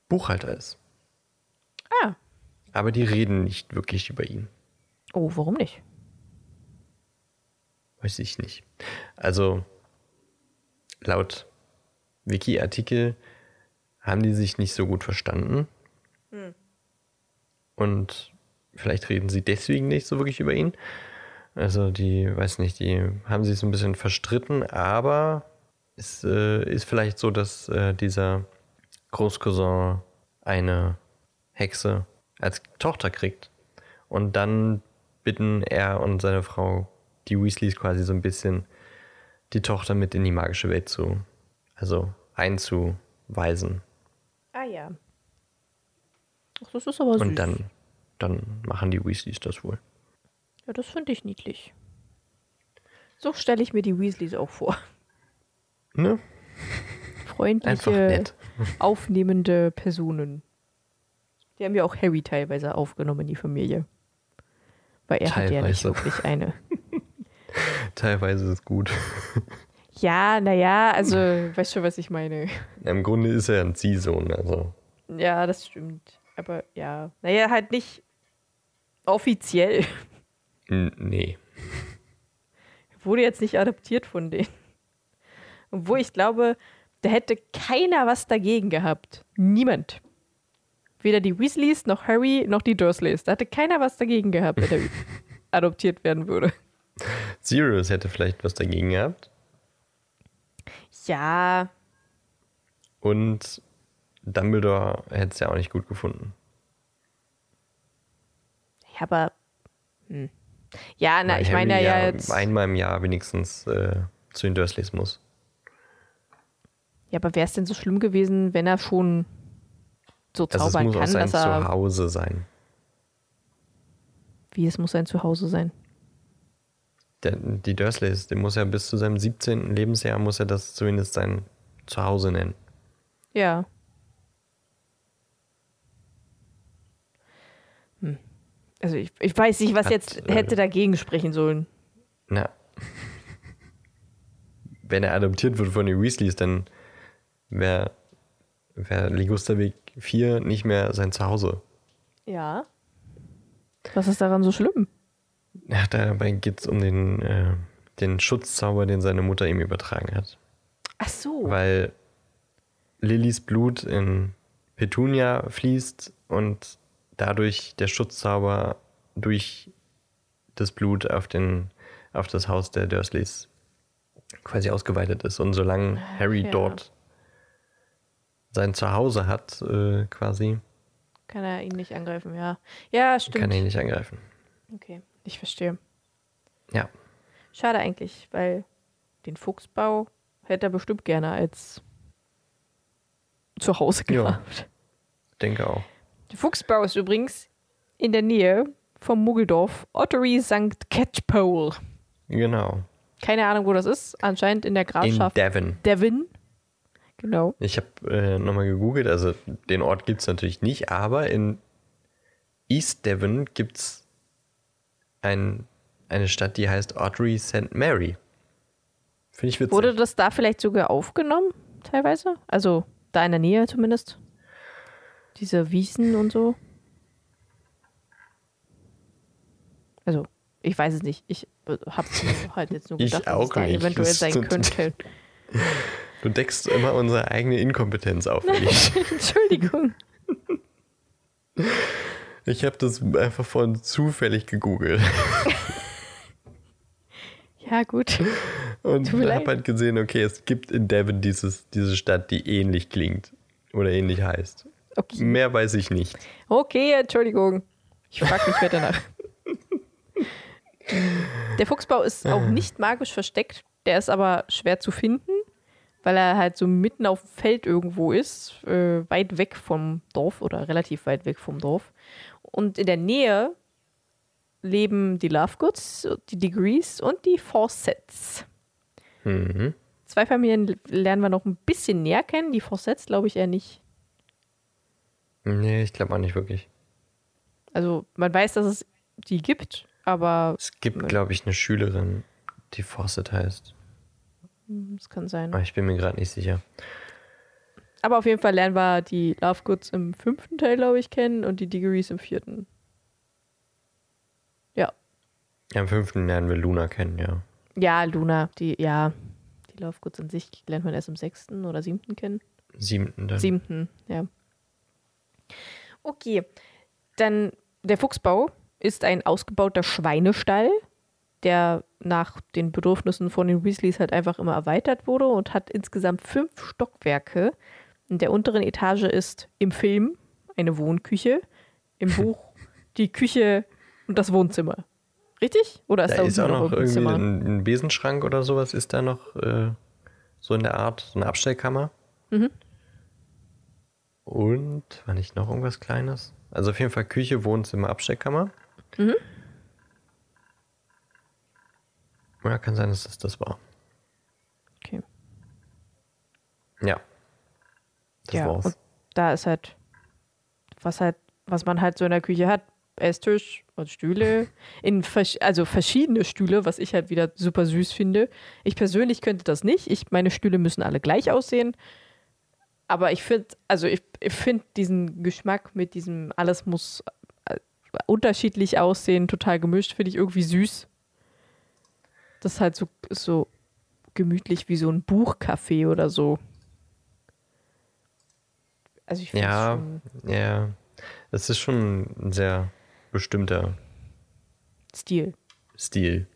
Buchhalter ist. Ah. Aber die reden nicht wirklich über ihn. Oh, warum nicht? Weiß ich nicht. Also, laut Wiki-Artikel haben die sich nicht so gut verstanden. Und vielleicht reden sie deswegen nicht so wirklich über ihn. Also, die, weiß nicht, die haben sich so ein bisschen verstritten, aber es äh, ist vielleicht so, dass äh, dieser Großcousin eine Hexe als Tochter kriegt. Und dann bitten er und seine Frau, die Weasleys, quasi so ein bisschen die Tochter mit in die magische Welt zu, also einzuweisen. Ah ja. Ach, das ist aber süß. Und dann, dann machen die Weasleys das wohl. Ja, das finde ich niedlich. So stelle ich mir die Weasleys auch vor. Ne? Freundliche, aufnehmende Personen. Die haben ja auch Harry teilweise aufgenommen in die Familie. Weil er hat ja nicht Teilweise. wirklich eine. Teilweise ist es gut. Ja, naja, also, weißt schon, was ich meine. Im Grunde ist er ein Ziehsohn, also. Ja, das stimmt. Aber ja, naja, halt nicht offiziell. n- Nee. Wurde jetzt nicht adoptiert von denen. Obwohl ich glaube, da hätte keiner was dagegen gehabt. Niemand. Weder die Weasleys, noch Harry, noch die Dursleys. Da hatte keiner was dagegen gehabt, wenn er adoptiert werden würde. Sirius hätte vielleicht was dagegen gehabt. Ja, Und Dumbledore hätte es ja auch nicht gut gefunden. ja aber. Hm. Ja, na, Weil ich meine Harry ja jetzt. einmal im Jahr wenigstens äh, zu den Dursleys muss. Ja, aber wäre es denn so schlimm gewesen, wenn er schon so Also es zaubern muss auch kann, sein dass er. Zuhause sein. Wie, es muss sein Zuhause sein. Der, die Dursleys, der muss ja bis zu seinem 17. Lebensjahr muss er das zumindest sein Zuhause nennen. Ja. Hm. Also ich, ich weiß nicht, was Hat, jetzt äh, hätte dagegen sprechen sollen. Na. Wenn er adoptiert wird von den Weasleys, dann wäre wär Ligusterweg 4 nicht mehr sein Zuhause. Ja. Was ist daran so schlimm? Ja, dabei geht es um den, äh, den Schutzzauber, den seine Mutter ihm übertragen hat. Ach so. Weil Lillys Blut in Petunia fließt und dadurch der Schutzzauber durch das Blut auf, den, auf das Haus der Dursleys quasi ausgeweitet ist. Und solange Harry ja. dort sein Zuhause hat, äh, quasi, Kann er ihn nicht angreifen, ja. Ja, stimmt. kann er ihn nicht angreifen. Okay, ich verstehe. Ja, Schade eigentlich, weil den Fuchsbau hätte er bestimmt gerne als Zuhause Ja. gehabt. denke auch. Der Fuchsbau ist übrigens in der Nähe vom Muggeldorf Ottery St. Catchpole. Genau. Keine Ahnung, wo das ist. Anscheinend in der In Grafschaft Devon. Devon. Genau. Ich habe äh, nochmal gegoogelt, also den Ort gibt es natürlich nicht, aber in East Devon gibt es ein, eine Stadt, die heißt Audrey St. Mary. Finde ich witzig. Wurde das da vielleicht sogar aufgenommen, teilweise? Also da in der Nähe zumindest? Diese Wiesen und so? Also, ich weiß es nicht. Ich habe halt jetzt nur gedacht, dass es da nicht. eventuell Das sein könnte. du deckst immer unsere eigene Inkompetenz auf. Ich, Entschuldigung. ich habe das einfach von zufällig gegoogelt Ja, gut. und habe halt gesehen, okay, es gibt in Devon dieses, diese Stadt, die ähnlich klingt oder ähnlich heißt. Okay, Mehr weiß ich nicht. okay Entschuldigung. Ich frage mich weiter nach. Der Fuchsbau ist auch nicht magisch versteckt. Der ist aber schwer zu finden, weil er halt so mitten auf dem Feld irgendwo ist, äh, weit weg vom Dorf oder relativ weit weg vom Dorf. Und in der Nähe leben die Lovegoods, die Degrees und die Fawcetts. Mhm. Zwei Familien lernen wir noch ein bisschen näher kennen. Die Fawcetts glaube ich eher nicht. Nee, ich glaube auch nicht wirklich. Also man weiß, dass es die gibt, aber Es gibt, glaube ich, eine Schülerin, die Fawcett heißt. es kann sein. Aber ich bin mir gerade nicht sicher. Aber auf jeden Fall lernen wir die Lovegoods im fünften Teil, glaube ich, kennen und die Degrees im vierten. Ja. Ja, Am fünften lernen wir Luna kennen, ja. Ja, Luna, die, ja, die Lovegoods an sich lernt man erst im sechsten oder siebten kennen. Siebten dann. Siebten, ja. Okay, dann der Fuchsbau ist ein ausgebauter Schweinestall, der nach den Bedürfnissen von den Weasleys halt einfach immer erweitert wurde und hat insgesamt fünf Stockwerke. In der unteren Etage ist im Film eine Wohnküche, im Buch die Küche und das Wohnzimmer. Richtig? Oder ist da, Da ist auch noch irgendwie ein, ein Besenschrank oder sowas, ist da noch äh, so in der Art, so eine Abstellkammer. Mhm. Und war nicht noch irgendwas Kleines? Also auf jeden Fall Küche, Wohnzimmer, Abstellkammer. Mhm. Ja, kann sein, dass das das war. Okay. Ja. Das ja, war's. und da ist halt, was halt, was man halt so in der Küche hat, Esstisch und Stühle, in vers also verschiedene Stühle, was ich halt wieder super süß finde. Ich persönlich könnte das nicht. Ich, meine Stühle müssen alle gleich aussehen. Aber ich finde, also ich, ich finde diesen Geschmack mit diesem, alles muss äh, unterschiedlich aussehen, total gemischt, finde ich irgendwie süß. Das ist halt so, so gemütlich wie so ein Buchcafé oder so. Also ich finde Ja, schon. ja. Das ist schon ein sehr bestimmter Stil. Stil.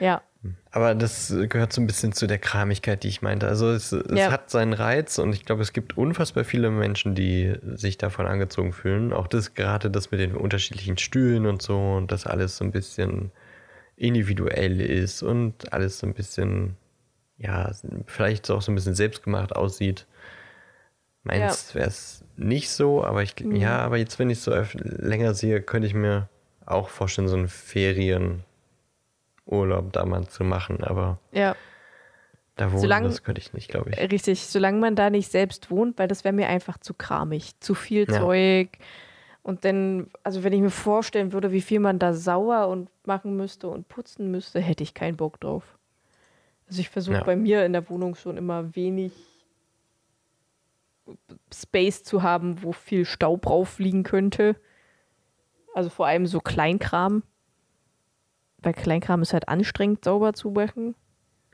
Ja. Aber das gehört so ein bisschen zu der Kramigkeit, die ich meinte. Also es, es Ja. hat seinen Reiz und ich glaube, es gibt unfassbar viele Menschen, die sich davon angezogen fühlen. Auch das gerade das mit den unterschiedlichen Stühlen und so und dass alles so ein bisschen individuell ist und alles so ein bisschen, ja, vielleicht auch so ein bisschen selbstgemacht aussieht. Meins wäre es nicht so, aber ich, ja, aber jetzt, wenn ich so öf- länger sehe, könnte ich mir auch vorstellen, so einen Ferienurlaub da mal zu machen, aber Ja. da wohnen, Solange- das könnte ich nicht, glaube ich. Richtig, solange man da nicht selbst wohnt, weil das wäre mir einfach zu kramig, zu viel Ja. Zeug. Und dann, also wenn ich mir vorstellen würde, wie viel man da sauer und machen müsste und putzen müsste, hätte ich keinen Bock drauf. Also ich versuche Ja. bei mir in der Wohnung schon immer wenig Space zu haben, wo viel Staub drauf liegen könnte. Also vor allem so Kleinkram. Weil Kleinkram ist halt anstrengend, sauber zu machen.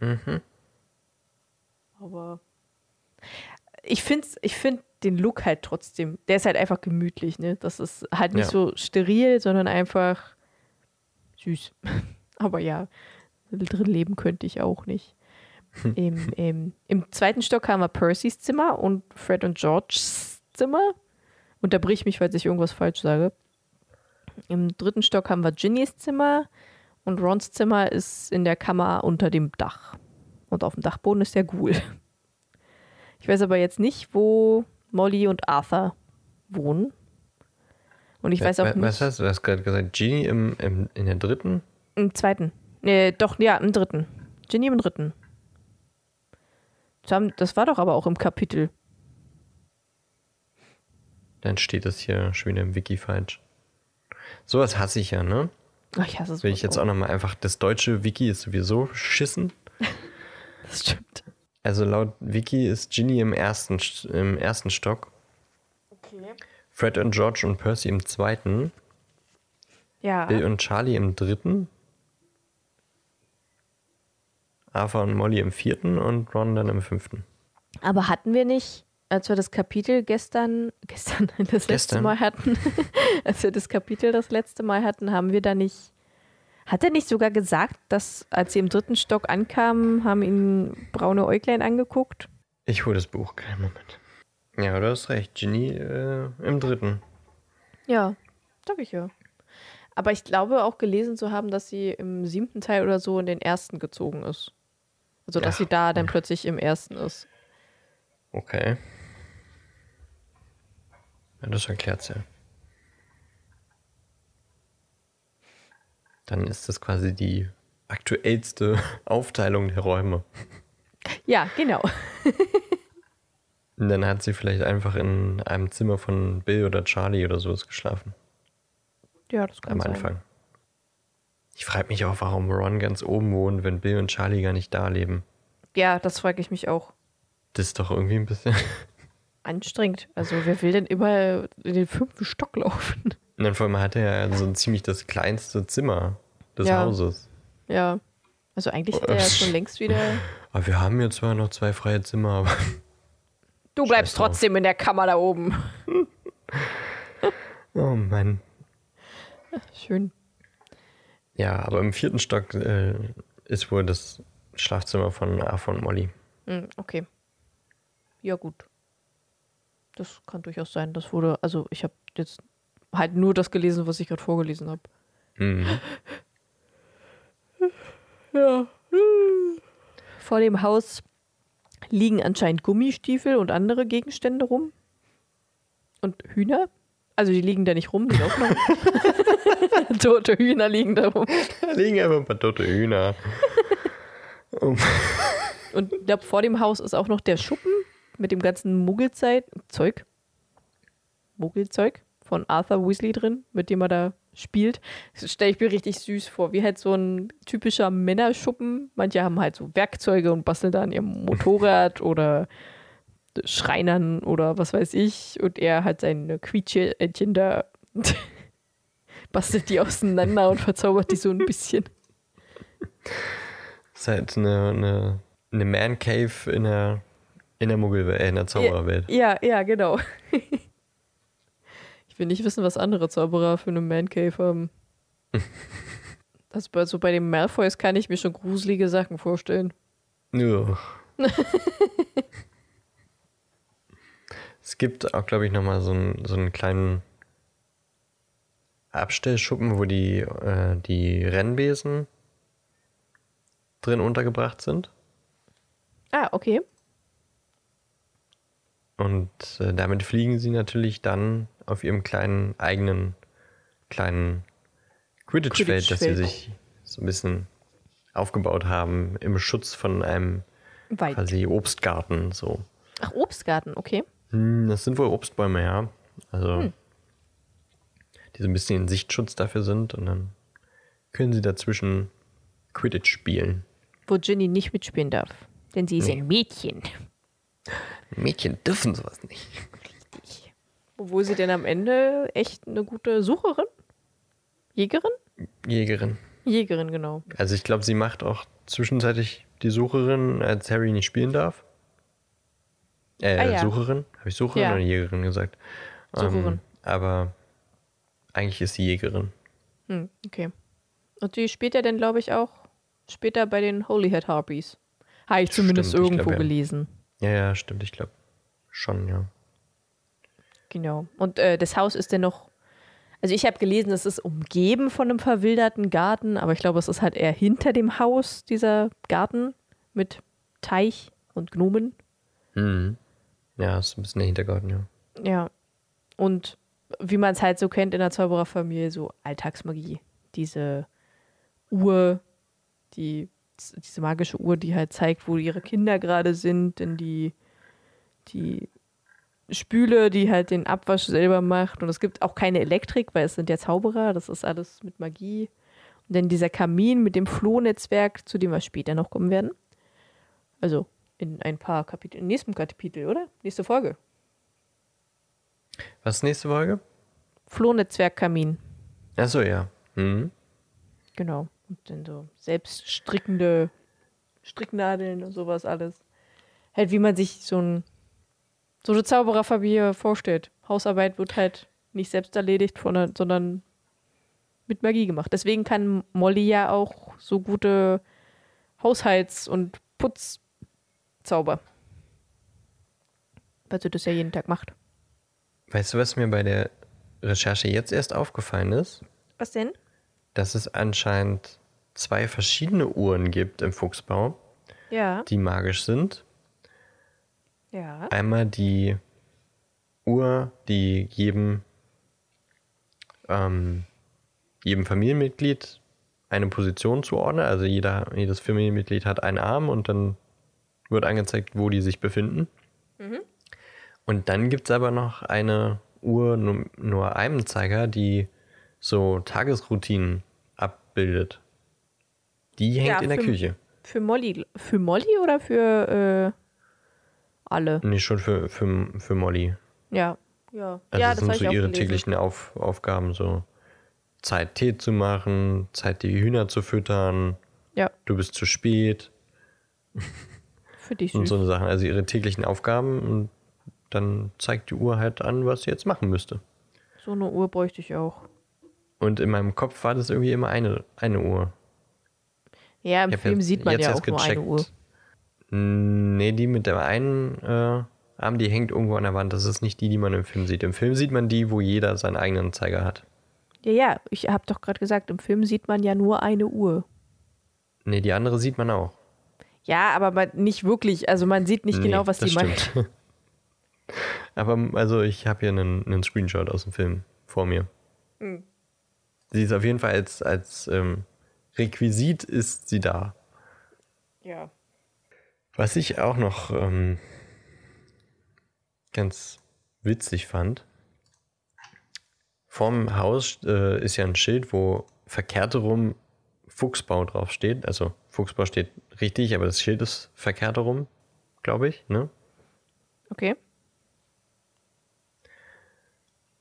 Mhm. Aber ich finde ich find den Look halt trotzdem, der ist halt einfach gemütlich, ne? Das ist halt nicht Ja. so steril, sondern einfach süß. Aber ja, drin leben könnte ich auch nicht. Im, im, Im zweiten Stock haben wir Percys Zimmer und Fred und Georges Zimmer. Unterbrich mich, falls ich irgendwas falsch sage. Im dritten Stock haben wir Ginnys Zimmer und Rons Zimmer ist in der Kammer unter dem Dach. Und auf dem Dachboden ist der Ghoul. Ich weiß aber jetzt nicht, wo Molly und Arthur wohnen. Und ich weiß auch Wa- nicht. Was hast du? Du hast gerade gesagt, Genie im, im, in der dritten? Im zweiten. Nee, doch, ja, im dritten. Ginny im dritten. Das, war doch aber auch im Kapitel. Dann steht das hier schon wieder im Wiki falsch. Sowas hasse ich ja, ne? Ach, ich hasse es. Will ich jetzt auch nochmal einfach, das deutsche Wiki ist sowieso schissen. Das stimmt. Also laut Wiki ist Ginny im ersten, St- im ersten Stock, Okay. Fred und George und Percy im zweiten, Ja. Bill und Charlie im dritten, Arthur und Molly im vierten und Ron dann im fünften. Aber hatten wir nicht, als wir das Kapitel gestern, gestern, das letzte Gestern? Mal hatten, als wir das Kapitel das letzte Mal hatten, haben wir da nicht, hat er nicht sogar gesagt, dass als sie im dritten Stock ankamen, haben ihn braune Äuglein angeguckt? Ich hole das Buch, keinen Moment. Ja, du hast recht, Ginny äh, im dritten. Ja, sag ich ja. Aber ich glaube auch gelesen zu haben, dass sie im siebten Teil oder so in den ersten gezogen ist. Also, dass Ach. sie da dann plötzlich im ersten ist. Okay. Ja, das erklärt's ja. Dann ist das quasi die aktuellste Aufteilung der Räume. Ja, genau. Und dann hat sie vielleicht einfach in einem Zimmer von Bill oder Charlie oder sowas geschlafen. Ja, das kann Am sein. Anfang. Ich frage mich auch, warum Ron ganz oben wohnt, wenn Bill und Charlie gar nicht da leben. Ja, das frage ich mich auch. Das ist doch irgendwie ein bisschen. Anstrengend. Also, wer will denn immer in den fünften Stock laufen? Und dann vor allem hat er ja so ein ziemlich das kleinste Zimmer des Ja. Hauses. Ja. Also, eigentlich hätte er ja schon längst wieder. Aber wir haben hier zwar noch zwei freie Zimmer, aber Du bleibst Scheiß trotzdem in der Kammer da oben. Oh Mann. Schön. Ja, aber im vierten Stock äh, ist wohl das Schlafzimmer von Arthur und Molly. Hm, okay. Ja, gut. Das kann durchaus sein. Das wurde, also ich habe jetzt halt nur das gelesen, was ich gerade vorgelesen habe. Mhm. Ja. Vor dem Haus liegen anscheinend Gummistiefel und andere Gegenstände rum. Und Hühner. Also die liegen da nicht rum, die laufen noch. Tote Hühner liegen da rum. Da liegen einfach ein paar tote Hühner. Und ich glaube, vor dem Haus ist auch noch der Schuppen mit dem ganzen Muggelzeit Zeug. Muggelzeug von Arthur Weasley drin, mit dem er da spielt. Das stelle ich mir richtig süß vor, wie halt so ein typischer Männerschuppen. Manche haben halt so Werkzeuge und basteln da an ihrem Motorrad oder Schreinern oder was weiß ich. Und er hat seine Quietscheentchen da bastelt die auseinander und verzaubert die so ein bisschen. ist halt eine, eine, eine Man Cave in der, in der Muggelwelt, äh, in der Zaubererwelt. Ja, ja, genau. Ich will nicht wissen, was andere Zauberer für eine Man Cave haben. Das bei, so bei den Malfoys kann ich mir schon gruselige Sachen vorstellen. Ja. es gibt auch, glaube ich, nochmal so, einen- so einen kleinen Abstellschuppen, wo die, äh, die Rennbesen drin untergebracht sind. Ah, okay. Und äh, damit fliegen sie natürlich dann auf ihrem kleinen eigenen kleinen Quidditch-Feld, das sie sich so ein bisschen aufgebaut haben im Schutz von einem Weit. quasi Obstgarten. So. Ach, Obstgarten, okay. Hm, Das sind wohl Obstbäume, ja. Also die so ein bisschen in Sichtschutz dafür sind und dann können sie dazwischen Quidditch spielen. Wo Ginny nicht mitspielen darf. Denn sie ist Nee. ein Mädchen. Mädchen dürfen sowas nicht. Richtig. Obwohl sie denn am Ende echt eine gute Sucherin? Jägerin? Jägerin. Jägerin, genau. Also ich glaube, sie macht auch zwischenzeitlich die Sucherin, als Harry nicht spielen darf. Äh, Ah, ja. Sucherin? Habe ich Sucherin Ja. oder Jägerin gesagt? Sucherin. Ähm, aber eigentlich ist sie Jägerin. Hm, okay. Und die spielt ja dann, glaube ich, auch später bei den Holyhead Harpies. Habe ich zumindest Stimmt, ich irgendwo glaub, ja. gelesen. Ja, ja, stimmt, ich glaube. Schon, ja. Genau. Und äh, das Haus ist dann noch. Also ich habe gelesen, es ist umgeben von einem verwilderten Garten, aber ich glaube, es ist halt eher hinter dem Haus, dieser Garten mit Teich und Gnomen. Mhm. Ja, ist ein bisschen der Hintergarten, ja. Ja. Und wie man es halt so kennt in der Zaubererfamilie, so Alltagsmagie. Diese Uhr, die, diese magische Uhr, die halt zeigt, wo ihre Kinder gerade sind, denn die, die Spüle, die halt den Abwasch selber macht. Und es gibt auch keine Elektrik, weil es sind ja Zauberer, das ist alles mit Magie. Und dann dieser Kamin mit dem Flohnetzwerk, zu dem wir später noch kommen werden. Also in ein paar Kapitel, im nächsten Kapitel, oder? Nächste Folge. Was ist nächste Folge? Flohnetzwerkkamin. Achso, ja. Mhm. Genau. Und dann so selbststrickende Stricknadeln und sowas alles. Halt, wie man sich so, ein, so eine Zaubererfamilie vorstellt. Hausarbeit wird halt nicht selbst erledigt, von der, sondern mit Magie gemacht. Deswegen kann Molly ja auch so gute Haushalts- und Putzzauber. Weil sie das ja jeden Tag macht. Weißt du, was mir bei der Recherche jetzt erst aufgefallen ist? Was denn? Dass es anscheinend zwei verschiedene Uhren gibt im Fuchsbau, Ja. die magisch sind. Ja. Einmal die Uhr, die jedem, ähm, jedem Familienmitglied eine Position zuordnet. Also jeder, jedes Familienmitglied hat einen Arm und dann wird angezeigt, wo die sich befinden. Und dann gibt es aber noch eine Uhr, nur, nur einem Zeiger, die so Tagesroutinen abbildet. Die hängt Ja, in der für- Küche. Für Molly. Für Molly oder für äh, alle? Nee, schon für, für, für Molly. Ja. Ja, Also ja das sind so ihre gelesen. täglichen Auf, Aufgaben, so Zeit Tee zu machen, Zeit die Hühner zu füttern, Ja, du bist zu spät für dich und süß. so eine Sachen. Also ihre täglichen Aufgaben und dann zeigt die Uhr halt an, was sie jetzt machen müsste. So eine Uhr bräuchte ich auch. Und in meinem Kopf war das irgendwie immer eine, eine Uhr. Ja, im Ich Film jetzt- sieht man ja auch nur eine Uhr. Nee, die mit dem einen äh, Arm, die hängt irgendwo an der Wand. Das ist nicht die, die man im Film sieht. Im Film sieht man die, wo jeder seinen eigenen Zeiger hat. Ja, ja, ich habe doch gerade gesagt, im Film sieht man ja nur eine Uhr. Nee, die andere sieht man auch. Ja, aber man, nicht wirklich. Also man sieht nicht Nee, genau, was die macht. stimmt. Aber also ich habe hier einen, einen Screenshot aus dem Film vor mir. Hm. Sie ist auf jeden Fall als, als ähm, Requisit ist sie da. Ja. Was ich auch noch ähm, ganz witzig fand, vorm Haus äh, ist ja ein Schild, wo verkehrt rum Fuchsbau draufsteht. Also Fuchsbau steht richtig, aber das Schild ist verkehrt rum, glaube ich. Ne? Okay.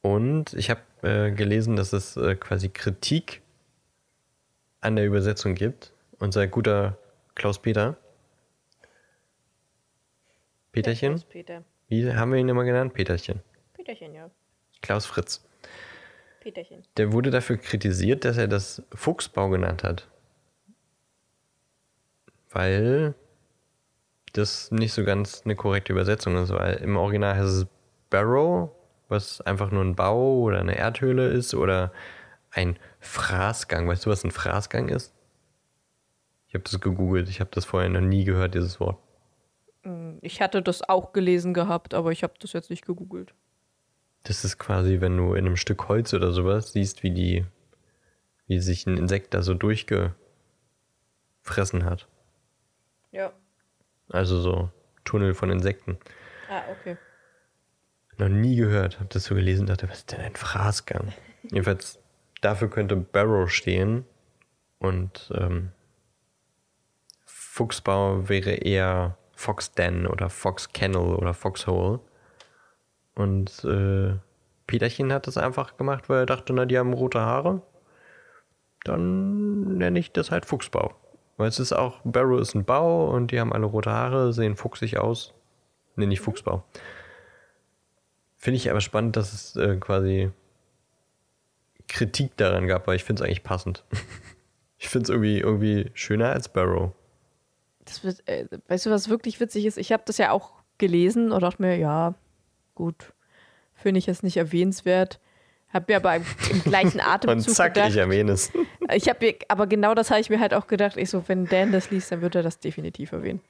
Und ich habe äh, gelesen, dass es äh, quasi Kritik an der Übersetzung gibt. Unser guter Klaus Peter. Peterchen? Peter. Wie haben wir ihn immer genannt? Peterchen. Peterchen, ja. Klaus Fritz. Peterchen. Der wurde dafür kritisiert, dass er das Fuchsbau genannt hat. Weil das nicht so ganz eine korrekte Übersetzung ist, weil im Original heißt es Barrow, was einfach nur ein Bau oder eine Erdhöhle ist oder ein Fraßgang. Weißt du, was ein Fraßgang ist? Ich habe das gegoogelt, ich habe das vorher noch nie gehört, dieses Wort. Ich hatte das auch gelesen gehabt, aber ich habe das jetzt nicht gegoogelt. Das ist quasi, wenn du in einem Stück Holz oder sowas siehst, wie die, wie sich ein Insekt da so durchgefressen hat. Ja. Also so Tunnel von Insekten. Ah, okay. Noch nie gehört, hab das so gelesen dachte, was ist denn ein Fraßgang? Jedenfalls, dafür könnte Barrow stehen und ähm, Fuchsbau wäre eher Fox Den oder Fox Kennel oder Foxhole. Und äh, Peterchen hat das einfach gemacht, weil er dachte, na, die haben rote Haare. Dann nenne ich das halt Fuchsbau. Weil es ist auch, Barrow ist ein Bau und die haben alle rote Haare, sehen fuchsig aus. Nenne ich Fuchsbau. Finde ich aber spannend, dass es äh, quasi Kritik daran gab, weil ich finde es eigentlich passend. ich finde es irgendwie, irgendwie schöner als Barrow. Das wird, äh, weißt du, was wirklich witzig ist? Ich habe das ja auch gelesen und dachte mir, ja, gut, finde ich es nicht erwähnenswert. Hab mir aber im, im gleichen Und Atemzug zack, gedacht, ich erwähne es. ich habe mir, aber genau das habe ich mir halt auch gedacht. Ich so, wenn Dan das liest, dann wird er das definitiv erwähnen.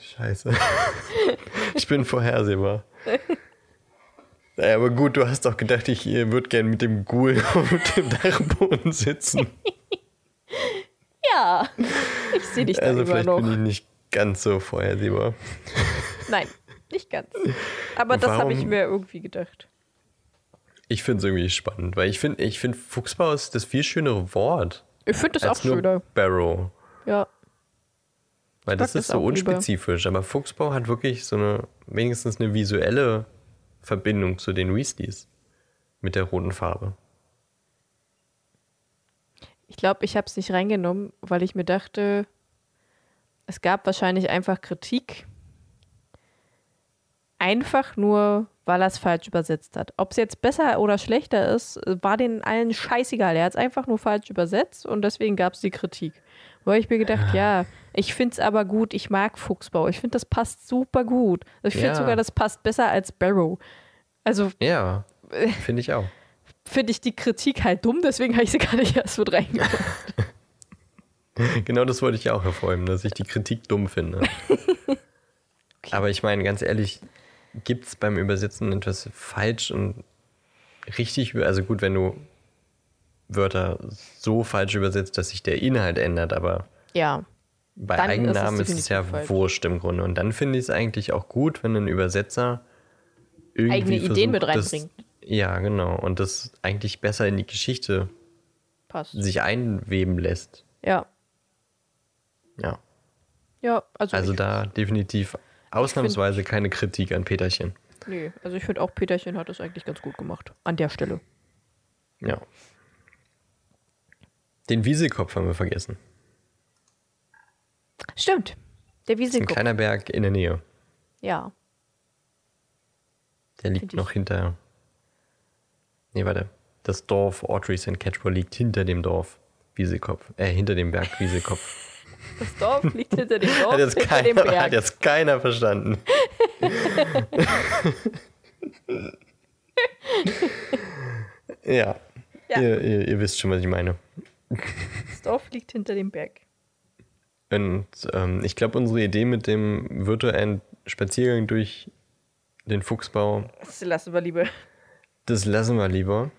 Scheiße. Ich bin vorhersehbar. Naja, aber gut, du hast doch gedacht, ich würde gern mit dem Ghoul auf dem Dachboden sitzen. Ja, ich sehe dich da Also vielleicht noch. bin ich nicht ganz so vorhersehbar. Nein, nicht ganz. Aber das habe ich Warum- mir irgendwie gedacht. Ich finde es irgendwie spannend, weil ich finde, ich find, Fuchsbau ist das viel schönere Wort Ich finde das auch schöner. Barrow. Ja, Weil das ist so unspezifisch. Aber Fuchsbau hat wirklich so eine, wenigstens eine visuelle Verbindung zu den Weasleys mit der roten Farbe. ich glaube, ich habe es nicht reingenommen, weil ich mir dachte, es gab wahrscheinlich einfach Kritik. Einfach nur, weil er es falsch übersetzt hat. Ob es jetzt besser oder schlechter ist, war den allen scheißegal. Er hat es einfach nur falsch übersetzt und deswegen gab es die Kritik. Wo ich mir gedacht, ja, ich finde es aber gut, ich mag Fuchsbau. Ich finde, das passt super gut. Ich finde Ja. sogar, das passt besser als Barrow. Also Ja, Äh. finde ich auch. finde ich die Kritik halt dumm, deswegen habe ich sie gar nicht erst mit reingemacht. Genau das wollte ich ja auch hervorheben, dass ich die Kritik dumm finde. Aber ich meine, ganz ehrlich, gibt es beim Übersetzen etwas falsch und richtig? Also gut, wenn du Wörter so falsch übersetzt, dass sich der Inhalt ändert, aber Ja, bei Dann ist es Eigennamen ist es ja falsch. wurscht im Grunde. Und dann finde ich es eigentlich auch gut, wenn ein Übersetzer irgendwie Eigene Ideen mit versucht, das- reinbringt. Ja, genau. Und das eigentlich besser in die Geschichte passt. sich einweben lässt. Ja, Ja. ja, also, Also da definitiv ausnahmsweise keine Kritik an Peterchen. nee, also ich finde auch Peterchen hat das eigentlich ganz gut gemacht. An der Stelle. Ja. Den Wieselkopf haben wir vergessen. Stimmt. Der ist ein kleiner Berg in der Nähe. Ja. Der liegt noch hinter. Nee, warte. Das Dorf Audrey St. Catchpole liegt hinter dem Dorf Wieselkopf. Äh, hinter dem Berg Wieselkopf. Das Dorf liegt hinter dem Dorf, Hat jetzt, hinter dem keiner, hat Berg. jetzt keiner verstanden. ja. Ja. Ihr, ihr, ihr wisst schon, was ich meine. Das Dorf liegt hinter dem Berg. Und ähm, ich glaube, unsere Idee mit dem virtuellen Spaziergang durch den Fuchsbau, Das lassen wir lieber. das lassen wir lieber.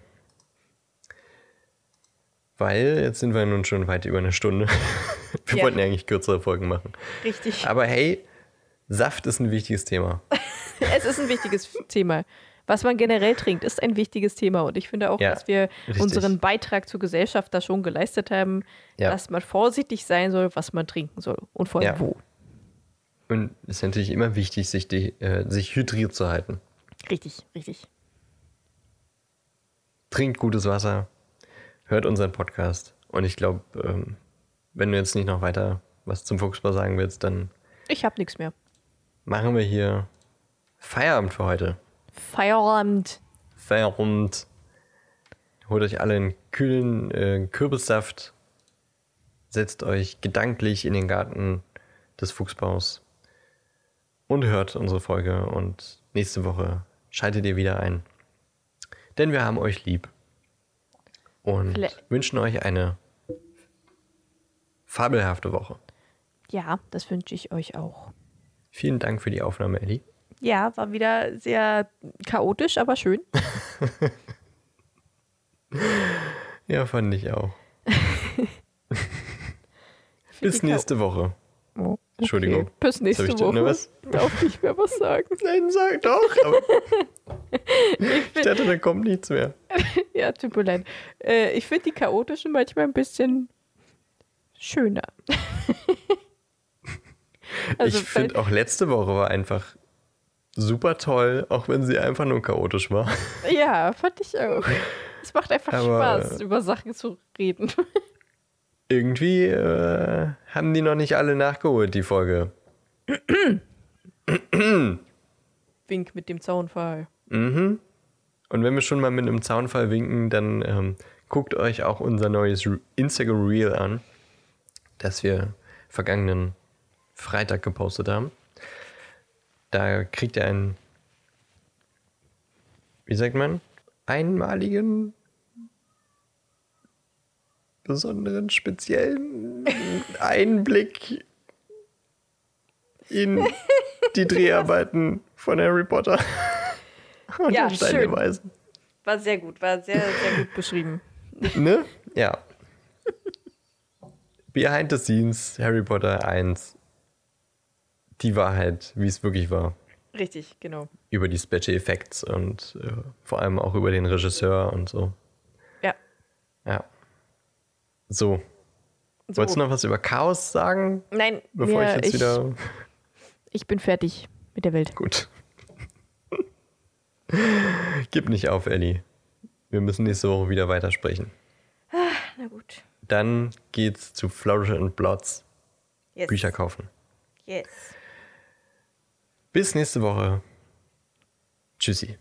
Weil jetzt sind wir nun schon weit über eine Stunde. Wir Ja. wollten ja eigentlich kürzere Folgen machen. Richtig. Aber hey, Saft ist ein wichtiges Thema. Es ist ein wichtiges Thema. Was man generell trinkt, ist ein wichtiges Thema. Und ich finde auch, Ja, dass wir richtig. unseren Beitrag zur Gesellschaft da schon geleistet haben, Ja. dass man vorsichtig sein soll, was man trinken soll. Und vor allem Ja. wo. Und es ist natürlich immer wichtig, sich, die, äh, sich hydriert zu halten. Richtig, richtig. Trinkt gutes Wasser, hört unseren Podcast. Und ich glaube, ähm, wenn du jetzt nicht noch weiter was zum Fuchsbau sagen willst, dann Ich habe nichts mehr. machen wir hier Feierabend für heute. Feierabend. Feierabend. Holt euch alle einen kühlen äh, Kürbissaft. Setzt euch gedanklich in den Garten des Fuchsbaus. Und hört unsere Folge. Und nächste Woche schaltet ihr wieder ein. Denn wir haben euch lieb. Und Vielleicht- wünschen euch eine fabelhafte Woche. Ja, das wünsche ich euch auch. Vielen Dank für die Aufnahme, Ellie. Ja, war wieder sehr chaotisch, aber schön. Ja, fand ich auch. Bis nächste Woche. Oh, okay. Entschuldigung. Bis nächste ich Woche. was? Darf nicht mehr was sagen. Nein, sag doch. Aber ich dachte, da kommt nichts mehr. Ja, tut mir leid. Äh, ich finde die chaotischen manchmal ein bisschen schöner. Also, ich finde auch letzte Woche war einfach super toll, auch wenn sie einfach nur chaotisch war. Ja, fand ich auch. Es macht einfach Aber- Spaß, über Sachen zu reden. Irgendwie äh, haben die noch nicht alle nachgeholt, die Folge. Wink mit dem Zaunfall. Mhm. Und wenn wir schon mal mit einem Zaunfall winken, dann ähm, guckt euch auch unser neues Instagram Reel an, das wir vergangenen Freitag gepostet haben. Da kriegt ihr einen, wie sagt man, einmaligen, besonderen, speziellen Einblick in die Dreharbeiten von Harry Potter. Und Ja, schön. Weisen. War sehr gut, war sehr, sehr gut beschrieben. Ne? Ja. Behind the Scenes, Harry Potter 1. Die Wahrheit, wie es wirklich war. Richtig, genau. Über die Special Effects und äh, vor allem auch über den Regisseur und so. Ja. Ja. So. So. Wolltest du noch was über Chaos sagen? Nein, Bevor mir, ich jetzt ich, wieder. ich bin fertig mit der Welt. Gut. Gib nicht auf, Ellie. Wir müssen nächste Woche wieder weitersprechen. Na gut. Dann geht's zu Flourish and Blots. Yes. Bücher kaufen. Yes. Bis nächste Woche. Tschüssi.